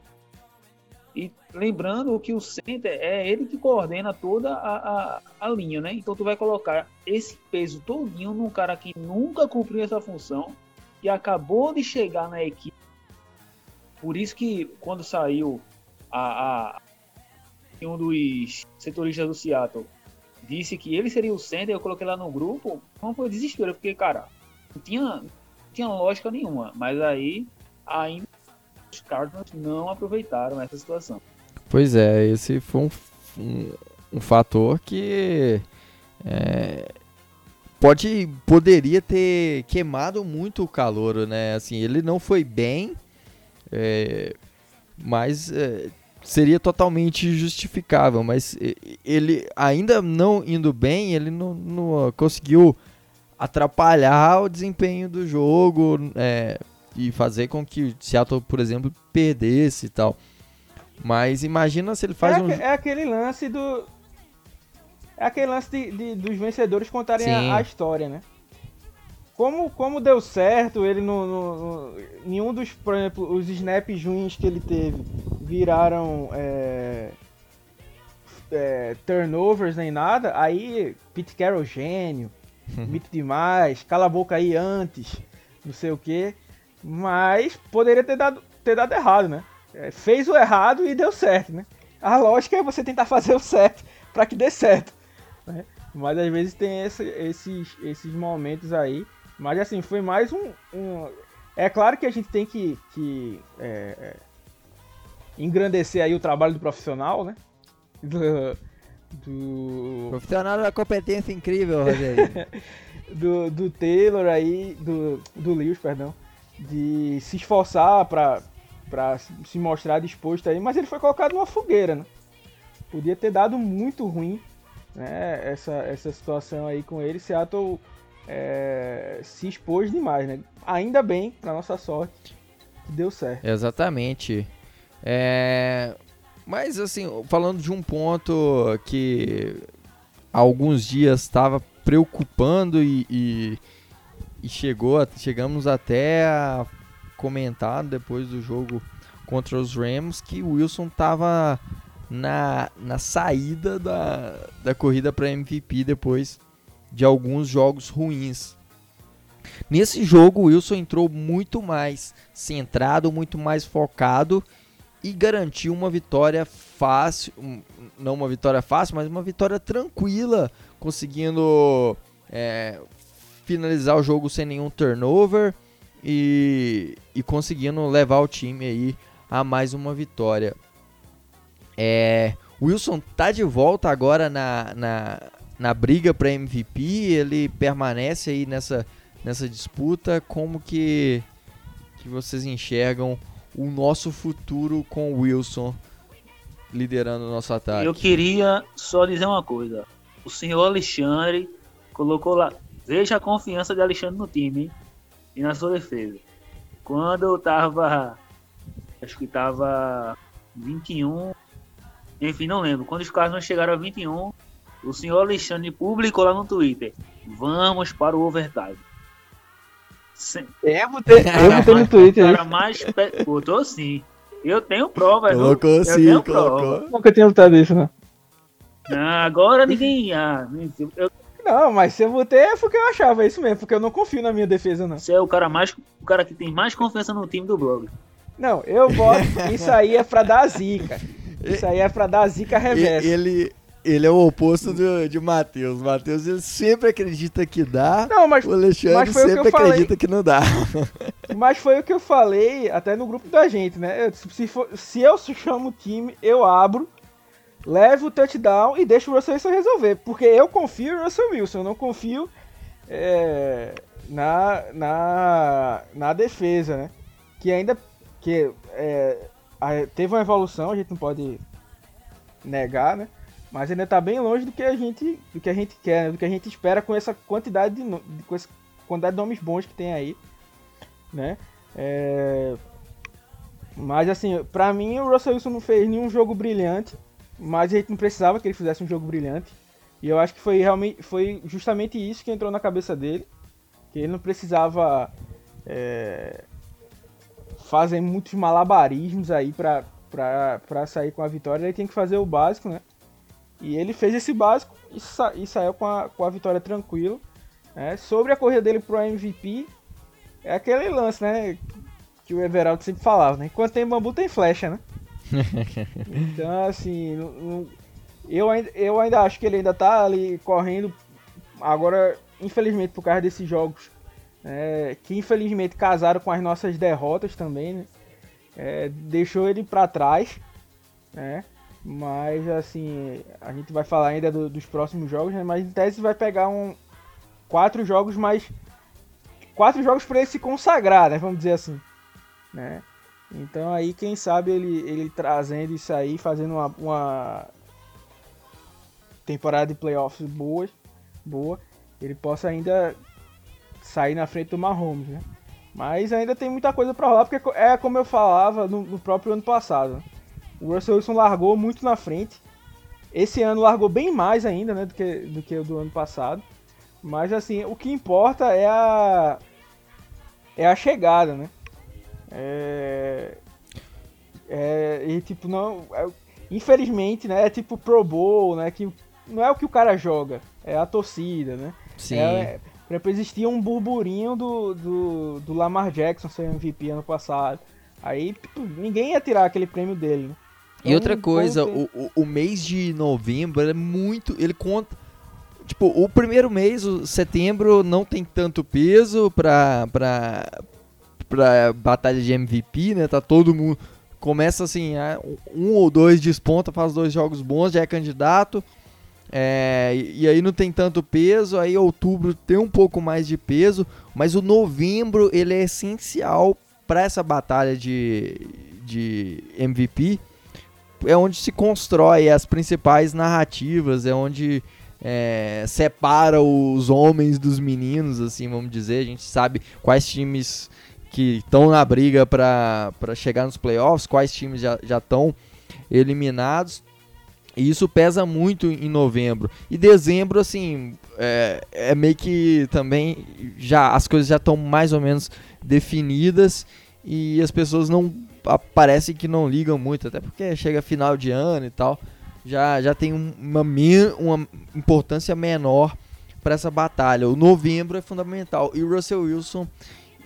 E lembrando que o center é ele que coordena toda a, a, a linha, né? Então tu vai colocar esse peso todinho num cara que nunca cumpriu essa função e acabou de chegar na equipe. Por isso que quando saiu a, a um dos setoristas do Seattle disse que ele seria o center, eu coloquei lá no grupo, não foi desespero, porque, cara, não tinha, não tinha lógica nenhuma. Mas aí ainda os Cardinals não aproveitaram essa situação. Pois é, esse foi um, um, um fator que é, pode poderia ter queimado muito o calor, né? Assim, ele não foi bem, é, mas é, seria totalmente justificável. Mas ele ainda não indo bem, ele não, não conseguiu atrapalhar o desempenho do jogo é, e fazer com que o Seattle, por exemplo, perdesse e tal. Mas imagina se ele faz é, um. é aquele lance do. É aquele lance de, de- dos vencedores contarem a, a história, né? Como, como deu certo, ele no- Nenhum dos, por exemplo, os snaps ruins que ele teve viraram é, é, turnovers nem nada. Aí, Pete Carroll gênio, mito demais, cala a boca aí antes, não sei o que. Mas poderia ter dado, ter dado errado, né? É, fez o errado e deu certo, né? A lógica é você tentar fazer o certo para que dê certo. né? Mas às vezes tem esse- esses, esses momentos aí. Mas assim, foi mais um. um- É claro que a gente tem que, que é, é, engrandecer aí o trabalho do profissional, né? Do, do, Profissional da competência incrível, Rogério. do, do Taylor aí, do, do Lewis, perdão, de se esforçar pra, pra se mostrar disposto aí, mas ele foi colocado numa fogueira, né? Podia ter dado muito ruim, né? Essa, essa situação aí com ele, Seattle é, se expôs demais, né? Ainda bem, pra nossa sorte, que deu certo. Exatamente. É, Mas assim, falando de um ponto que há alguns dias estava preocupando e, e, e chegou, a- chegamos até a comentar depois do jogo contra os Rams que o Wilson tava na, na saída da, da corrida para MVP depois de alguns jogos ruins. Nesse jogo, o Wilson entrou muito mais centrado, muito mais focado e garantiu uma vitória fácil, não uma vitória fácil, mas uma vitória tranquila, conseguindo é, finalizar o jogo sem nenhum turnover e, e conseguindo levar o time aí a mais uma vitória. É, Wilson tá de volta agora na, na, na briga para MVP, ele permanece aí nessa, nessa disputa. Como que, que vocês enxergam o nosso futuro com o Wilson liderando o nosso ataque? Eu queria só dizer uma coisa. O senhor Alexandre colocou lá. Veja a confiança de Alexandre no time hein? e na sua defesa. Quando eu tava. Acho que tava 21. Enfim, não lembro. Quando os caras não chegaram a 21, o senhor Alexandre publicou lá no Twitter. Vamos para o overtime. É, eu botei, eu botei no Twitter. Cara mais. Pe... Botou sim. Eu tenho prova? Colocou eu sim, tenho colocou. prova. Nunca tinha botado isso, não. Não, agora ninguém. Ah, eu, Não, mas se eu botei é porque eu achava isso mesmo, porque eu não confio na minha defesa, não. você é o cara mais. O cara que tem mais confiança no time do blog. Não, eu boto. Isso aí é pra dar zica. Isso aí é pra dar zica reversa. ele, ele é o oposto do, de Matheus. Matheus ele sempre acredita que dá. Não, mas, O Alexandre mas foi o que sempre acredita que não dá. mas foi o que eu falei até no grupo da gente, né? Se, for- se eu chamo o time, eu abro, levo o touchdown e deixo o Russell Wilson resolver. Porque eu confio no Russell Wilson, eu não confio é, na, na, na defesa, né? Que ainda que é, teve uma evolução, a gente não pode negar, né? Mas ainda tá bem longe do que a gente, do que a gente quer, né? do que a gente espera com essa quantidade de, com essa quantidade de nomes bons que tem aí, né? É, Mas assim, pra mim o Russell Wilson não fez nenhum jogo brilhante, mas a gente não precisava que ele fizesse um jogo brilhante. E eu acho que foi realmente foi justamente isso que entrou na cabeça dele, que ele não precisava é, fazer muitos malabarismos aí pra sair com a vitória, ele tem que fazer o básico, né? E ele fez esse básico e, sa- e saiu com a, com a vitória tranquilo. né? Sobre a corrida dele pro MVP, é aquele lance, né? Que o Everaldo sempre falava, né? Enquanto tem bambu, tem flecha, né? então, assim, não- não- eu, ainda, eu ainda acho que ele ainda tá ali correndo. Agora, infelizmente, por causa desses jogos, é, que infelizmente casaram com as nossas derrotas também, né? É, deixou ele pra trás, né? Mas, assim, a gente vai falar ainda do- dos próximos jogos, né? Mas em tese vai pegar um quatro jogos mais quatro jogos para ele se consagrar, né? Vamos dizer assim, né? Então aí quem sabe ele, ele trazendo isso aí, fazendo uma, uma temporada de playoffs boa, boa, ele possa ainda sair na frente do Mahomes, né? Mas ainda tem muita coisa para rolar, porque é como eu falava no, no próprio ano passado. né? O Russell Wilson largou muito na frente. Esse ano largou bem mais ainda, né, do que, do que o do ano passado. Mas assim, o que importa é a é a chegada, né? É, é e tipo não, é- infelizmente, né, é tipo Pro Bowl, né, que não é o que o cara joga, é a torcida, né? Sim. É, por exemplo, existia um burburinho do, do, do Lamar Jackson ser MVP ano passado. Aí tipo, ninguém ia tirar aquele prêmio dele, né? E outra Então, coisa, o, o, o mês de novembro é muito. Ele conta. Tipo, o primeiro mês, o setembro, não tem tanto peso pra, pra, pra batalha de MVP, né? Tá todo mundo. Começa assim, ah, um ou dois desponta, faz dois jogos bons, já é candidato. É, e e aí não tem tanto peso, aí outubro tem um pouco mais de peso, mas o novembro ele é essencial para essa batalha de, de MVP. É onde se constrói as principais narrativas, é onde é, separa os homens dos meninos, assim, vamos dizer. A gente sabe quais times que estão na briga para chegar nos playoffs, quais times já estão eliminados. E isso pesa muito em novembro. E dezembro, assim, é, é meio que também já as coisas já estão mais ou menos definidas. e as pessoas não parece que não ligam muito, até porque chega final de ano e tal, já, já tem um- uma, uma importância menor para essa batalha. O novembro é fundamental e o Russell Wilson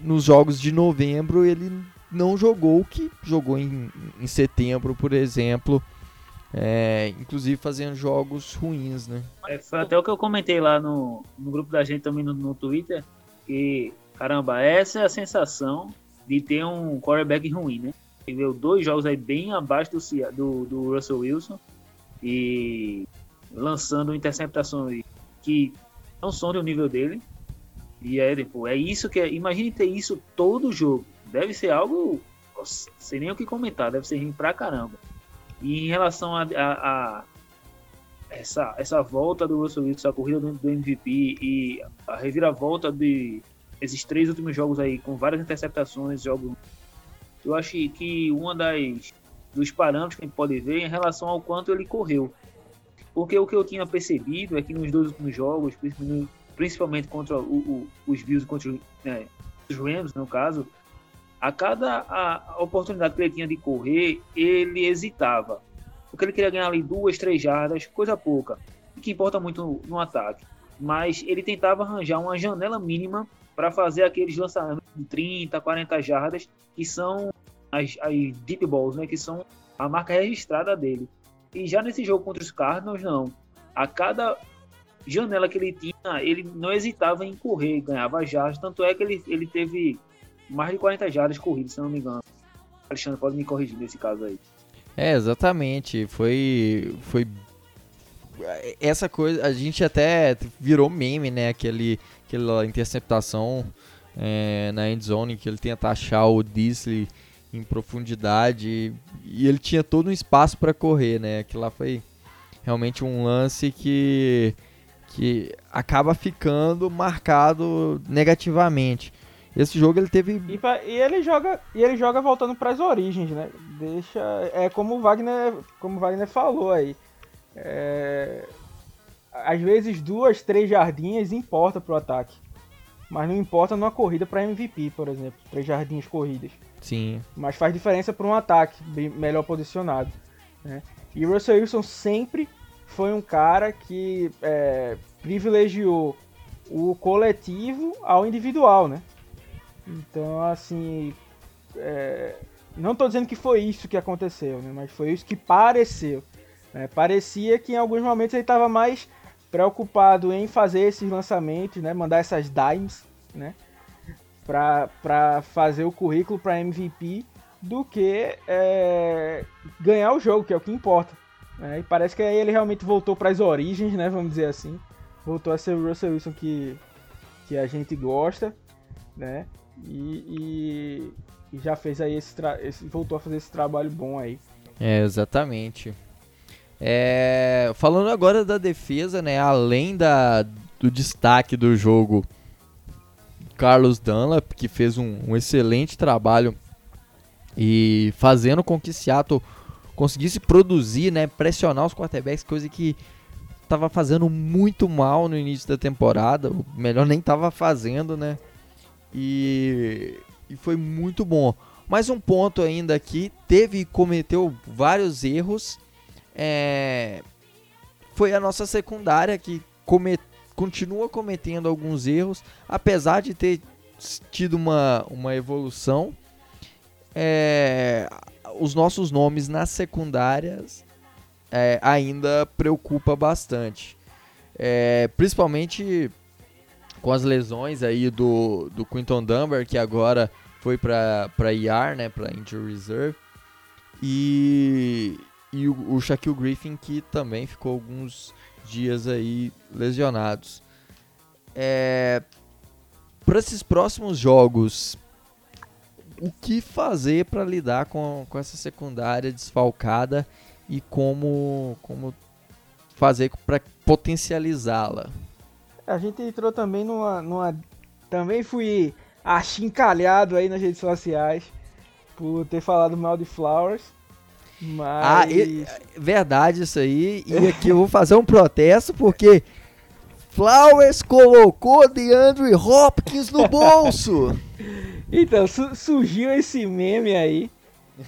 nos jogos de novembro ele não jogou o que jogou em, em setembro, por exemplo, é, inclusive fazendo jogos ruins, né? É, foi até o que eu comentei lá no, no grupo da gente também no, no Twitter, que, caramba, essa é a sensação de ter um quarterback ruim, né? Ele dois jogos aí bem abaixo do, do, do Russell Wilson e lançando interceptações que não são do nível dele. E é, tipo, é isso que é. Imagine ter isso todo jogo. Deve ser algo. Sem nem o que comentar, deve ser ruim pra caramba. E em relação a, a- a essa, essa volta do Russell Wilson, a corrida do, do MVP e a reviravolta de esses três últimos jogos aí, com várias interceptações, jogos. Eu acho que uma das dos parâmetros que a gente pode ver é em relação ao quanto ele correu. Porque o que eu tinha percebido é que nos dois últimos jogos, principalmente, contra o- o- os Bills contra né, os Rams, no caso, a cada a oportunidade que ele tinha de correr, ele hesitava. Porque ele queria ganhar ali duas, três jardas, coisa pouca. O que importa muito no, no ataque. Mas ele tentava arranjar uma janela mínima para fazer aqueles lançamentos de 30, 40 jardas, que são as, as deep balls, né? Que são a marca registrada dele. E já nesse jogo contra os Cardinals, não. A cada janela que ele tinha, ele não hesitava em correr, ganhava jardas. Tanto é que ele, ele teve mais de 40 jardas corridas, se não me engano. Alexandre pode me corrigir nesse caso aí. É, exatamente. Foi. Foi. Essa coisa. A gente até virou meme, né? Aquele, aquela interceptação é, na endzone que ele tenta achar o Disley em profundidade. E ele tinha todo um espaço para correr, né? Aquilo lá foi realmente um lance que. que acaba ficando marcado negativamente. Esse jogo ele teve E, e ele joga e ele joga voltando para as origens, né? Deixa é como o Wagner, como o Wagner falou aí. É, às vezes duas, três jardinhas importa pro ataque. Mas não importa numa corrida para MVP, por exemplo, três jardinhas corridas. Sim. Mas faz diferença para um ataque bem melhor posicionado. Né? E o Russell Wilson sempre foi um cara que é, privilegiou o coletivo ao individual, né? Então, assim, é, não estou dizendo que foi isso que aconteceu, né? Mas foi isso que pareceu. né? Parecia que em alguns momentos ele estava mais preocupado em fazer esses lançamentos, né? Mandar essas dimes, né? Para fazer o currículo para MVP do que é, ganhar o jogo, que é o que importa. né? E parece que aí ele realmente voltou para as origens, né? Vamos dizer assim. Voltou a ser o Russell Wilson que, que a gente gosta, né? E, e- e já fez aí esse, esse voltou a fazer esse trabalho bom aí. É, exatamente. É, falando agora da defesa, né? Além da, do destaque do jogo, Carlos Dunlap, que fez um, um excelente trabalho e fazendo com que Seattle conseguisse produzir, né? Pressionar os quarterbacks, coisa que estava fazendo muito mal no início da temporada. O melhor nem estava fazendo, né? E, e foi muito bom. Mais um ponto ainda aqui, teve cometeu vários erros. é, foi a nossa secundária que come- continua cometendo alguns erros, apesar de ter tido uma, uma evolução. é, os nossos nomes nas secundárias é, ainda preocupa bastante. É, principalmente com as lesões aí do, do Quinton Dunbar, que agora foi para para IR, né, para injury reserve. E e o, o Shaquille Griffin que também ficou alguns dias aí lesionados. É, para esses próximos jogos, o que fazer para lidar com, com essa secundária desfalcada e como como fazer para potencializá-la? A gente entrou também numa. numa também fui achincalhado aí nas redes sociais por ter falado mal de Flowers. Mas. Ah, e- verdade isso aí. E aqui eu vou fazer um protesto porque Flowers colocou DeAndre Hopkins no bolso. Então, su- surgiu esse meme aí,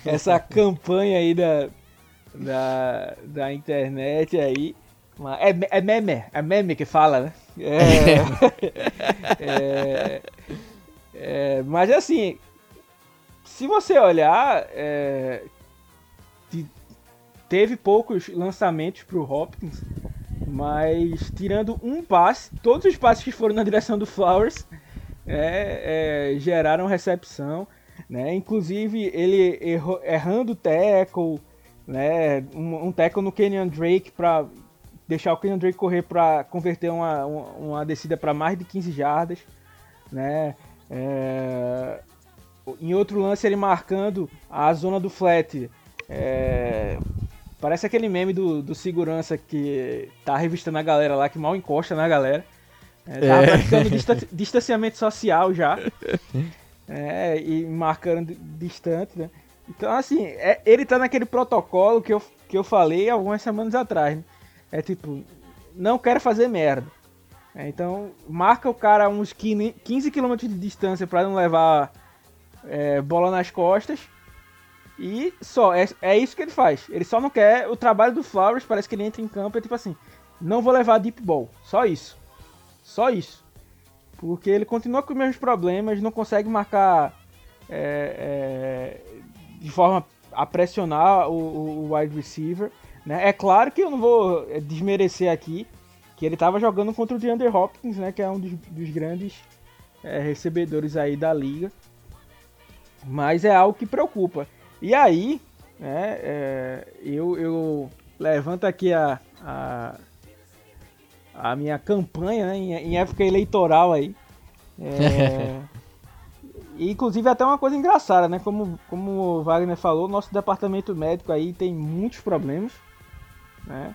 essa campanha aí da, da, da internet aí. É, é meme, é meme que fala, né? É, é, é, mas assim, se você olhar, é, teve poucos lançamentos pro Hopkins, mas tirando um passe, todos os passes que foram na direção do Flowers é, é, geraram recepção, né? Inclusive ele errou- errando o tackle, né? Um, um tackle no Kenyon Drake para deixar o Kenyon Drake correr para converter uma, uma, uma descida para mais de 15 jardas, né? É, em outro lance ele marcando a zona do flat. É, parece aquele meme do, do segurança que tá revistando a galera lá, que mal encosta na galera. É, tava É. praticando distan- distanciamento social já. É, e marcando di- distante, né? Então, assim, é- ele tá naquele protocolo que eu, que eu falei algumas semanas atrás. Né? É tipo, não quero fazer merda. É, então, marca o cara uns 15 15 km de distância para não levar é, bola nas costas. E só, é, é isso que ele faz. Ele só não quer. O trabalho do Flowers parece que ele entra em campo e é tipo assim: não vou levar deep ball. Só isso. Só isso. Porque ele continua com os mesmos problemas, não consegue marcar é, é, de forma a pressionar o, o- wide receiver. Né? É claro que eu não vou é, desmerecer aqui que ele estava jogando contra o DeAndre Hopkins, né? que é um dos, dos grandes é, recebedores aí da liga. Mas é algo que preocupa. E aí, né, é, eu, eu levanto aqui a, a, a minha campanha né, em, em época eleitoral aí. É, e, inclusive até uma coisa engraçada, né? Como, como o Wagner falou, nosso departamento médico aí tem muitos problemas, né?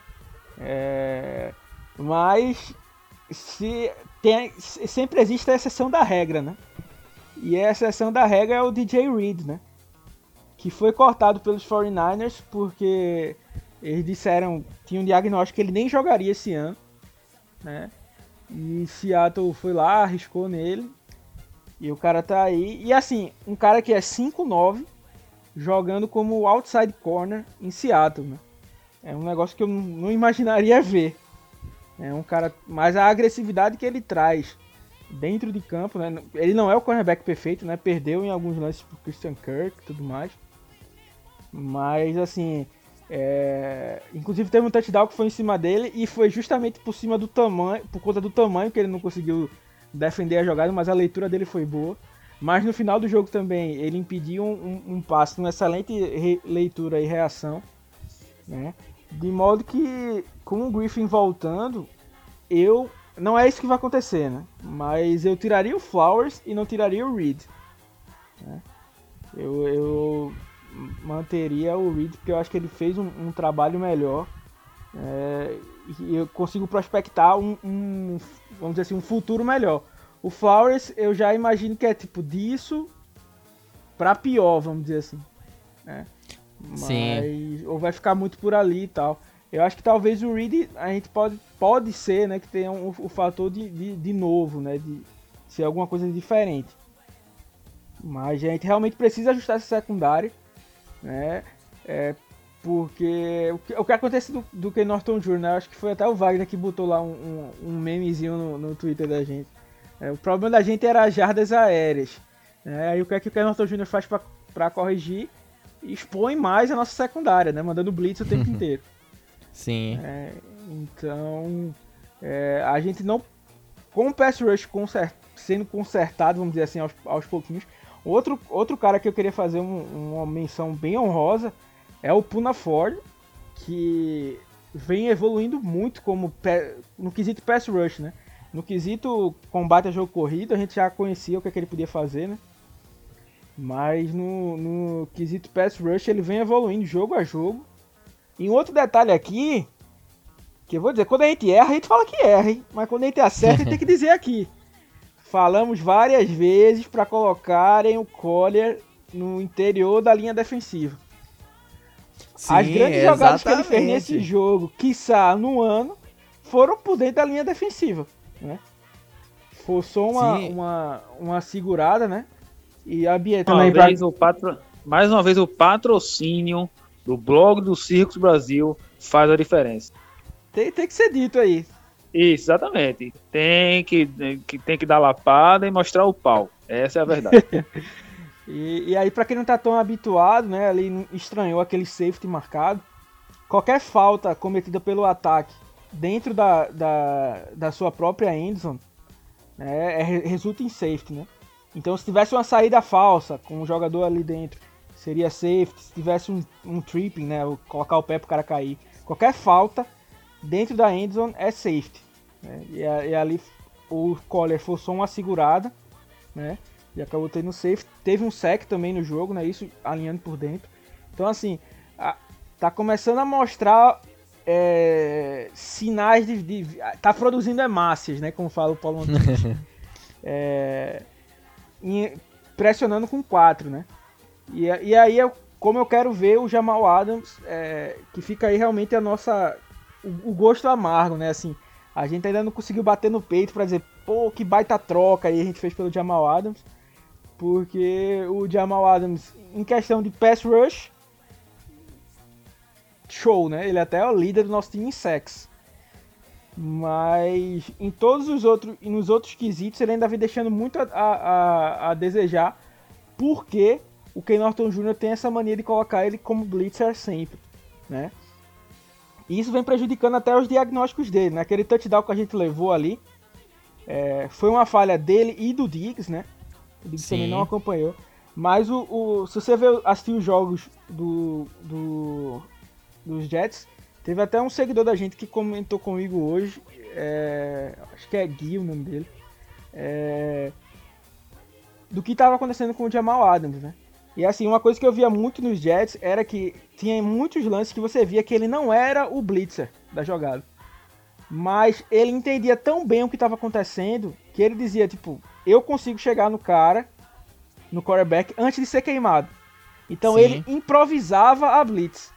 É, mas se tem, se- sempre existe a exceção da regra, né? E a exceção da regra é o DJ Reed, né? Que foi cortado pelos 49ers porque eles disseram, tinha um diagnóstico que ele nem jogaria esse ano, né? E Seattle foi lá, arriscou nele. E o cara tá aí. E assim, um cara que é 5'9 jogando como outside corner em Seattle, né? É um negócio que eu não- imaginaria ver. É um cara. Mas a agressividade que ele traz dentro de campo, né? Ele não é o cornerback perfeito, né? Perdeu em alguns lances pro Christian Kirk e tudo mais. Mas assim. é, Inclusive teve um touchdown que foi em cima dele e foi justamente por cima do tamanho, por conta do tamanho que ele não conseguiu defender a jogada, mas a leitura dele foi boa. Mas no final do jogo também ele impediu um, um, um passe, uma excelente leitura e reação, né? De modo que com o Griffin voltando, eu não é isso que vai acontecer, né? Mas eu tiraria o Flowers e não tiraria o Reed. né? Eu, eu manteria o Reed porque eu acho que ele fez um, um trabalho melhor. é, e eu consigo prospectar um, um, vamos dizer assim, um futuro melhor. O Flowers eu já imagino que é tipo disso pra pior, vamos dizer assim. né? Mas, Sim. Ou vai ficar muito por ali e tal. Eu acho que talvez o Reed a gente pode, pode ser, né, que tenha um, o fator de, de, de novo, né, de ser alguma coisa diferente. Mas a gente realmente precisa ajustar essa secundária, né, é, porque o que, o que acontece do, do Ken Norton Jr., né, acho que foi até o Wagner que botou lá um, um, um memezinho no, no Twitter da gente. É, o problema da gente era as jardas aéreas. Né, aí o que é que o Ken Norton Jr. faz pra, pra corrigir? Expõe mais a nossa secundária, né, mandando blitz o tempo inteiro. Sim. É, então, é, a gente não. Com o pass rush conser- sendo consertado, vamos dizer assim, aos, aos pouquinhos. Outro, outro cara que eu queria fazer um- uma menção bem honrosa é o Puna Ford, que vem evoluindo muito como no quesito pass rush, né? No quesito combate a jogo corrido, a gente já conhecia o que, é que ele podia fazer, né? Mas no, no quesito pass rush ele vem evoluindo jogo a jogo. E outro detalhe aqui, que eu vou dizer, quando a gente erra, a gente fala que erra, hein? Mas quando a gente acerta, a gente tem que dizer aqui. Falamos várias vezes para colocarem o Collier no interior da linha defensiva. As Sim, grandes jogadas que ele fez exatamente. nesse jogo, quiçá no ano, foram por dentro da linha defensiva, né? Forçou uma, Sim. uma, uma segurada, né? E ambientando Mais uma, aí pra... vez, o patro... Mais uma vez, o patrocínio do blog do Circos Brasil faz a diferença. Tem, tem que ser dito aí. Isso, exatamente. Tem que, tem que dar lapada e mostrar o pau. Essa é a verdade. E, e aí, pra quem não tá tão habituado, né, ali estranhou aquele safety marcado. Qualquer falta cometida pelo ataque dentro da, da, da sua própria endzone né, é, re- resulta em safety, né? Então, se tivesse uma saída falsa com um jogador ali dentro, seria safety. Se tivesse um, um tripping, né, o- colocar o pé pro cara cair, qualquer falta dentro da endzone é safety. Né? E, e ali o Collar forçou uma segurada, né? E acabou tendo safe. Teve um sec também no jogo, né? Isso alinhando por dentro. Então, assim, a- tá começando a mostrar é, sinais de, de- Tá produzindo hemácias, né? Como fala o Paulo Antunes. é, e pressionando com 4, né? E, e aí, eu, como eu quero ver o Jamal Adams, é, que fica aí realmente a nossa. O, o gosto amargo, né? Assim, a gente ainda não conseguiu bater no peito pra dizer, pô, que baita troca aí a gente fez pelo Jamal Adams. Porque o Jamal Adams, em questão de pass rush, show, né? Ele até é o líder do nosso time em. Mas em todos os outros, nos outros quesitos, ele ainda vem deixando muito a, a- a desejar, porque o Ken Norton Jr. tem essa mania de colocar ele como blitzer sempre, né? E isso vem prejudicando até os diagnósticos dele, né? Aquele touchdown que a gente levou ali, é, foi uma falha dele e do Diggs, né? O Diggs também Sim. não acompanhou. Mas o, o- se você ver, assistir os jogos do, do- dos Jets, teve até um seguidor da gente que comentou comigo hoje, é, acho que é Gui o nome dele, é, do que estava acontecendo com o Jamal Adams, né? E assim, uma coisa que eu via muito nos Jets era que tinha muitos lances que você via que ele não era o blitzer da jogada. Mas ele entendia tão bem o que estava acontecendo que ele dizia, tipo, eu consigo chegar no cara, no quarterback, antes de ser queimado. Então Sim. ele improvisava a blitz,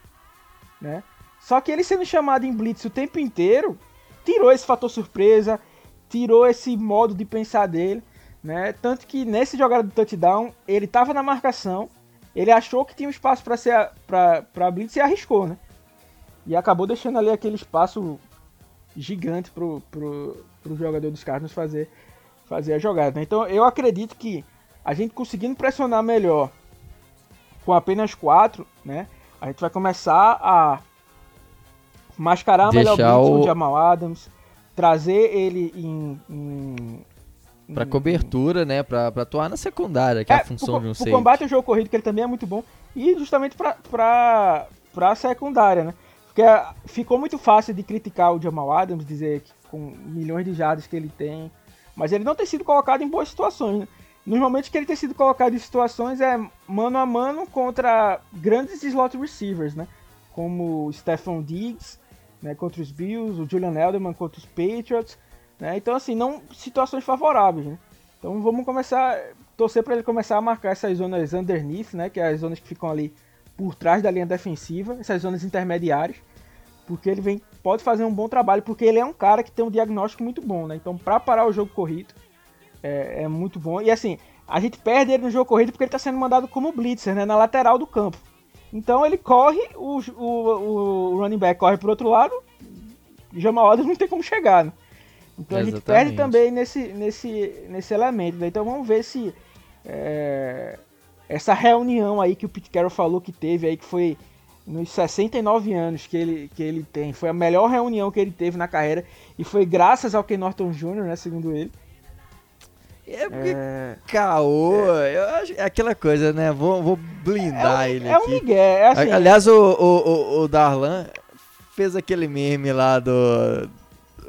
né? Só que ele sendo chamado em blitz o tempo inteiro, tirou esse fator surpresa, tirou esse modo de pensar dele, né? Tanto que nesse jogada do touchdown, ele tava na marcação, ele achou que tinha um espaço para ser para para blitz e arriscou, né? E acabou deixando ali aquele espaço gigante pro, pro, pro jogador dos Cardinals fazer, fazer a jogada. Então eu acredito que a gente conseguindo pressionar melhor com apenas quatro, né? A gente vai começar a mascarar melhor blitz o- o Jamal Adams, trazer ele em, em Pra em- cobertura, né? Pra, pra atuar na secundária, que é, a função pro, de um safety. combate ao jogo corrido, que ele também é muito bom. E justamente pra, pra, pra secundária, né? Porque ah, ficou muito fácil de criticar o Jamal Adams, dizer que com milhões de jardas que ele tem. Mas ele não tem sido colocado em boas situações, né? Nos momentos que ele tem sido colocado em situações é mano a mano contra grandes slot receivers, né? Como o Stephon Diggs, né? Contra os Bills, o Julian Edelman contra os Patriots, né? Então, assim, não situações favoráveis, né? Então vamos começar, torcer para ele começar a marcar essas zonas underneath, né? Que é as zonas que ficam ali por trás da linha defensiva, essas zonas intermediárias, porque ele vem, pode fazer um bom trabalho, porque ele é um cara que tem um diagnóstico muito bom, né? Então, para parar o jogo corrido, é, é muito bom. E assim, a gente perde ele no jogo corrido porque ele está sendo mandado como blitzer, né? Na lateral do campo. Então ele corre, o, o, o running back corre pro outro lado, Jamal Adams não tem como chegar, né? Então a gente perde Exatamente. também nesse, nesse, nesse elemento. né? Então vamos ver se é, essa reunião aí que o Pete Carroll falou que teve aí, que foi nos 69 anos que ele, que ele tem, foi a melhor reunião que ele teve na carreira, e foi graças ao Ken Norton Jr., né, segundo ele. É porque É, caô, eu acho, é aquela coisa, né? Vou, vou blindar ele é um migué, é assim, Aliás, o, o, o, o Darlan fez aquele meme lá do,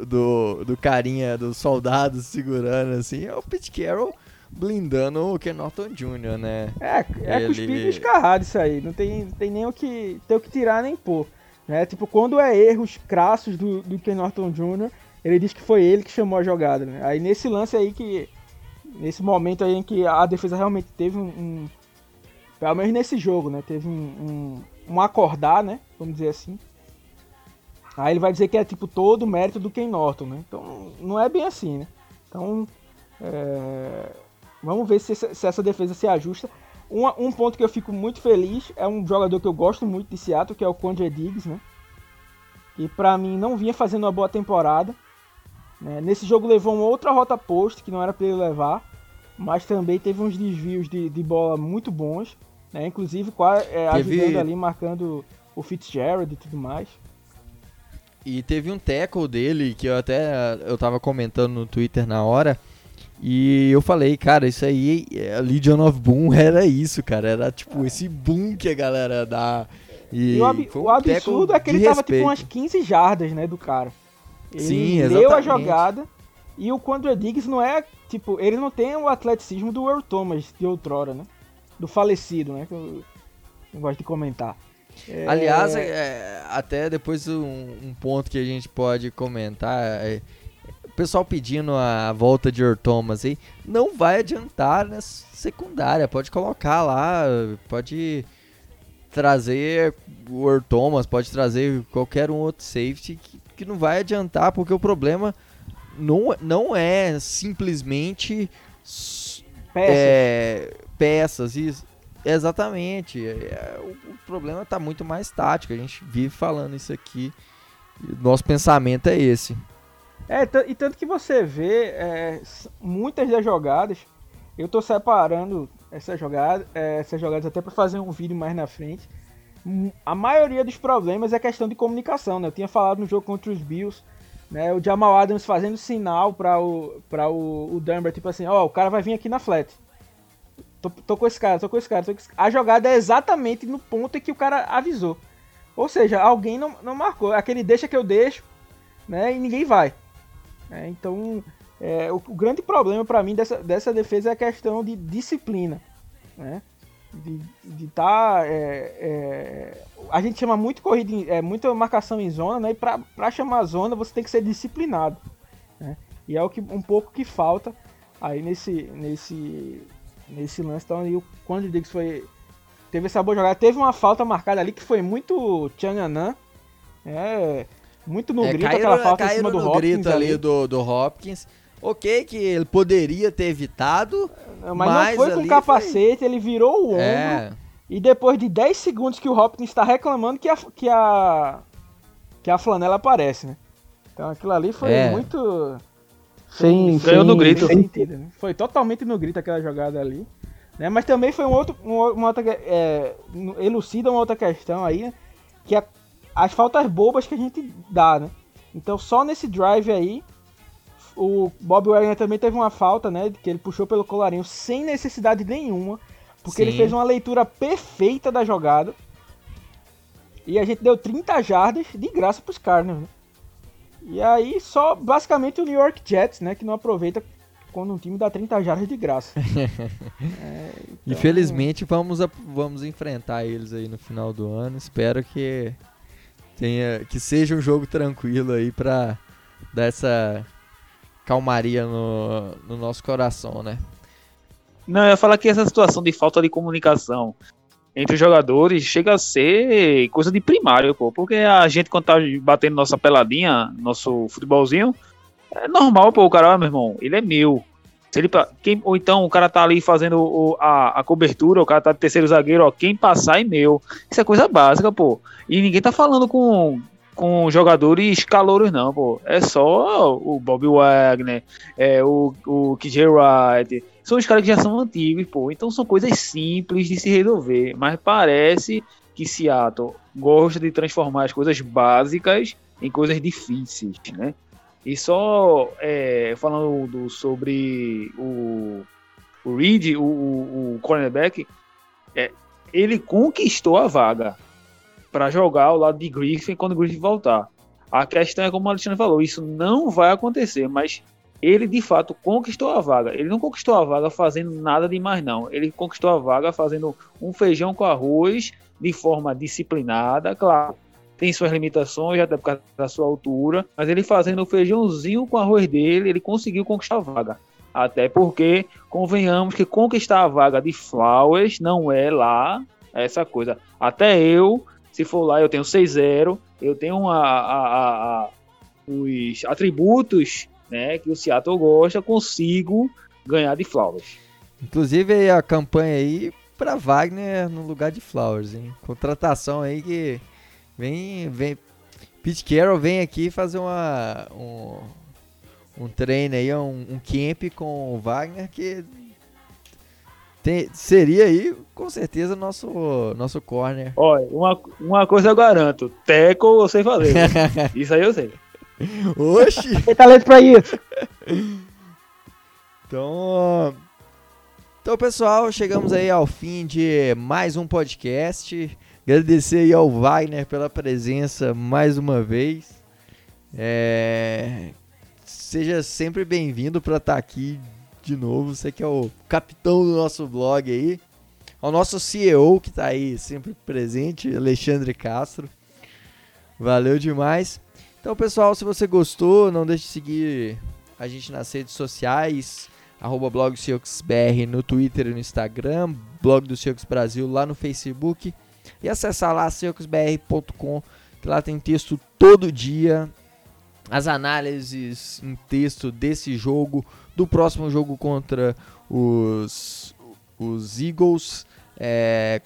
do, do carinha dos soldados segurando assim. É o Pete Carroll blindando o Ken Norton Jr., né? É, é Ele- cuspido e escarrado isso aí. Não tem, tem nem o que, tem o que tirar nem pôr. Né? Tipo, quando é erros crassos do, do Ken Norton Jr., ele diz que foi ele que chamou a jogada. Né? Aí nesse lance aí que. Nesse momento aí em que a defesa realmente teve um. um- pelo menos nesse jogo, né? Teve um, um, um acordar, né? Vamos dizer assim. Aí ele vai dizer que é tipo todo o mérito do Ken Norton, né? Então não é bem assim, né? Então. É, Vamos ver se, essa- se essa defesa se ajusta. Um, um ponto que eu fico muito feliz é um jogador que eu gosto muito de Seattle, que é o Condre Diggs, né? Que pra mim não vinha fazendo uma boa temporada. né? Nesse jogo levou uma outra rota post que não era pra ele levar, mas também teve uns desvios de, de bola muito bons, né? Inclusive é, ajudando ali, marcando o Fitzgerald e tudo mais. E teve um tackle dele que eu até eu tava comentando no Twitter na hora. E eu falei, cara, isso aí, a Legion of Boom era isso, cara. Era tipo esse boom que a galera dá. E, E o, ab- o um tackle absurdo é que ele tava tipo umas 15 jardas, né, do cara. Ele Sim, leu a exatamente. jogada e o Quandre Diggs não é, tipo, ele não tem o atleticismo do Earl Thomas de outrora, né? Do falecido, né? Que eu, eu gosto de comentar. É, Aliás, é, até depois um, um ponto que a gente pode comentar. é, o pessoal pedindo a volta de Earl Thomas aí. Não vai adiantar na secundária. Pode colocar lá. Pode trazer o Earl Thomas. Pode trazer qualquer um outro safety que, que não vai adiantar. Porque o problema não, não é simplesmente peças. é, peças, isso. Exatamente. É, o, o problema tá muito mais tático. A gente vive falando isso aqui. Nosso pensamento é esse. É, e tanto que você vê é, muitas das jogadas, eu tô separando essa jogada, é, essas jogadas até para fazer um vídeo mais na frente. Hum, A maioria dos problemas é questão de comunicação, né? Eu tinha falado no jogo contra os Bills, né? O Jamal Adams fazendo sinal para o para o, o Dunbar, tipo assim, ó, o cara vai vir aqui na flat. Tô, tô com esse cara, tô com esse cara, tô com esse... A jogada é exatamente no ponto em que o cara avisou. Ou seja, alguém não, não marcou. Aquele deixa que eu deixo, né? E ninguém vai. É, então, é, o, o grande problema para mim dessa, dessa defesa é a questão de disciplina, né? De estar. a gente chama muito corrida, é, muita marcação em zona, né? E para chamar zona você tem que ser disciplinado, né? E é o que um pouco que falta aí nesse nesse nesse lance. Então, aí, o quando Diggs foi teve essa boa jogada, teve uma falta marcada ali que foi muito Tchananã, é, muito no É, grito caíram- aquela falta em cima do no Hopkins grito ali do, do Hopkins. Ok, que ele poderia ter evitado. Mas, Mas não foi com ali capacete, ele virou o ombro. É, E depois de 10 segundos que o Hopkins está reclamando que a, que a. que a flanela aparece, né? Então aquilo ali foi É. muito. Sem, Ganhou no grito. sem sentido, né? Foi totalmente no grito aquela jogada ali. Né? Mas também foi um outro. um uma outra, é, elucida uma outra questão aí, né? Que é as faltas bobas que a gente dá, né? Então só nesse drive aí. O Bob Wagner também teve uma falta, né? Que ele puxou pelo colarinho sem necessidade nenhuma. Porque ele Sim. fez uma leitura perfeita da jogada. E a gente deu 30 jardas de graça pros Cardinals, né? E aí só basicamente o New York Jets, né? Que não aproveita quando um time dá 30 jardas de graça. É, então- Infelizmente vamos, a- vamos enfrentar eles aí no final do ano. Espero que tenha que seja um jogo tranquilo aí pra dar essa calmaria no, no nosso coração, né? Não, eu ia falar que essa situação de falta de comunicação entre os jogadores chega a ser coisa de primário, pô. Porque a gente, quando tá batendo nossa peladinha, nosso futebolzinho, é normal, pô. O cara, ó, meu irmão, ele é meu. Se ele, quem, ou então o cara tá ali fazendo o- a, a cobertura, o cara tá de terceiro zagueiro, ó, quem passar é meu. Isso é coisa básica, pô. E ninguém tá falando com, com jogadores calouros, não, pô. É só o Bob Wagner, é, o, o KJ Wright. São os caras que já são antigos, pô. Então são coisas simples de se resolver. Mas parece que Seattle gosta de transformar as coisas básicas em coisas difíceis, né? E só é, falando do- sobre o, o Reed, o, o, o cornerback, é, ele conquistou a vaga para jogar ao lado de Griffin quando o Griffin voltar. A questão é como o Alexandre falou, isso não vai acontecer, mas ele de fato conquistou a vaga. Ele não conquistou a vaga fazendo nada demais, não. Ele conquistou a vaga fazendo um feijão com arroz de forma disciplinada, claro. Tem suas limitações, até por causa da sua altura, mas ele fazendo o feijãozinho com arroz dele, ele conseguiu conquistar a vaga. Até porque, convenhamos que conquistar a vaga de Flowers não é lá essa coisa. Até eu, se for lá, eu tenho 6-0, eu tenho a, a- a- os atributos né, que o Seattle gosta, consigo ganhar de Flowers. Inclusive a campanha aí pra Wagner no lugar de Flowers, hein? Contratação aí que vem, vem Pete Carroll vem aqui fazer uma um, um treino aí, um, um camp com o Wagner que tem- seria aí com certeza nosso nosso corner. Olha, uma, uma coisa eu garanto: Teco eu sei fazer. Isso aí eu sei. Oxi! Tem talento pra isso. Então, então, pessoal, chegamos aí ao fim de mais um podcast. Agradecer aí ao Wagner pela presença mais uma vez. É, Seja sempre bem-vindo para estar aqui de novo. Você que é o capitão do nosso blog aí. Ao nosso CEO que está aí sempre presente, Alexandre Castro. Valeu demais. Então, pessoal, se você gostou, não deixe de seguir a gente nas redes sociais, arroba blog no Twitter e no Instagram, blog do Ceux Brasil lá no Facebook e acessar lá ceuxbr.com, que lá tem texto todo dia, as análises em texto desse jogo, do próximo jogo contra os, os Eagles, é,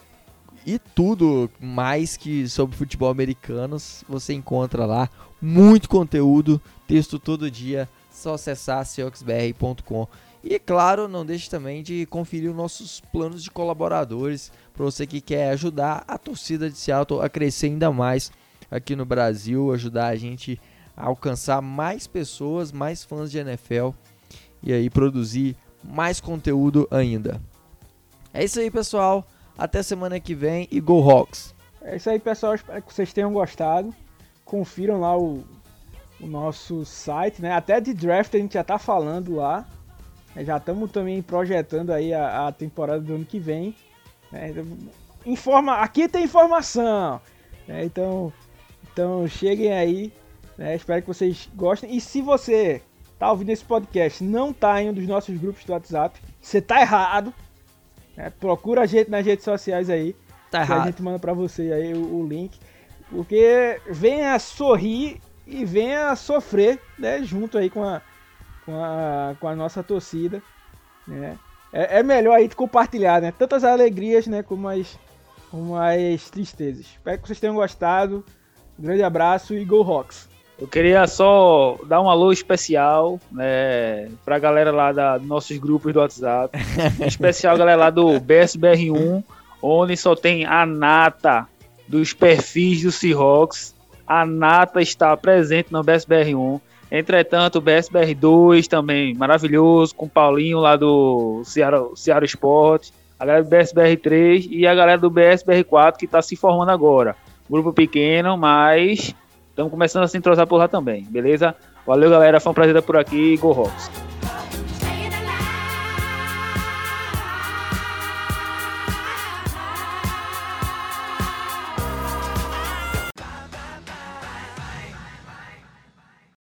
e tudo mais que sobre futebol americano você encontra lá. Muito conteúdo, texto todo dia, só acessar ceuxbr.com. E claro, não deixe também de conferir os nossos planos de colaboradores para você que quer ajudar a torcida de Seattle a crescer ainda mais aqui no Brasil, ajudar a gente a alcançar mais pessoas, mais fãs de NFL e aí produzir mais conteúdo ainda. É isso aí, pessoal. Até semana que vem e Go Hawks! É isso aí, pessoal. Espero que vocês tenham gostado. Confiram lá o, o nosso site, né? Até de draft a gente já tá falando lá. É, Já estamos também projetando aí a, a temporada do ano que vem. né? Informa, aqui tem informação. né? Então, então cheguem aí. né? Espero que vocês gostem. E se você tá ouvindo esse podcast, não tá em um dos nossos grupos do WhatsApp, você tá errado. né? Procura a gente nas redes sociais aí. Tá Que a errado. gente manda pra você aí o, o link. Porque venha sorrir e venha sofrer, né? Junto aí com a, com a, com a nossa torcida, né? É, é melhor aí compartilhar, né? Tantas alegrias, né? Como as, como as tristezas. Espero que vocês tenham gostado. Um grande abraço e Go Hawks! Eu queria só dar um alô especial, né, pra galera lá da, dos nossos grupos do WhatsApp. Em especial a galera lá do BSBR1, onde só tem a nata dos perfis do Seahawks. A nata está presente no BSBR1. Entretanto, o BSBR2 também maravilhoso, com o Paulinho lá do Ceará, Ceará Sport. A galera do BSBR3 e a galera do BSBR4 que está se formando agora. Grupo pequeno, mas Estamos começando a se entrosar por lá também, beleza? Valeu, galera. Foi um prazer estar por aqui. Go Hawks.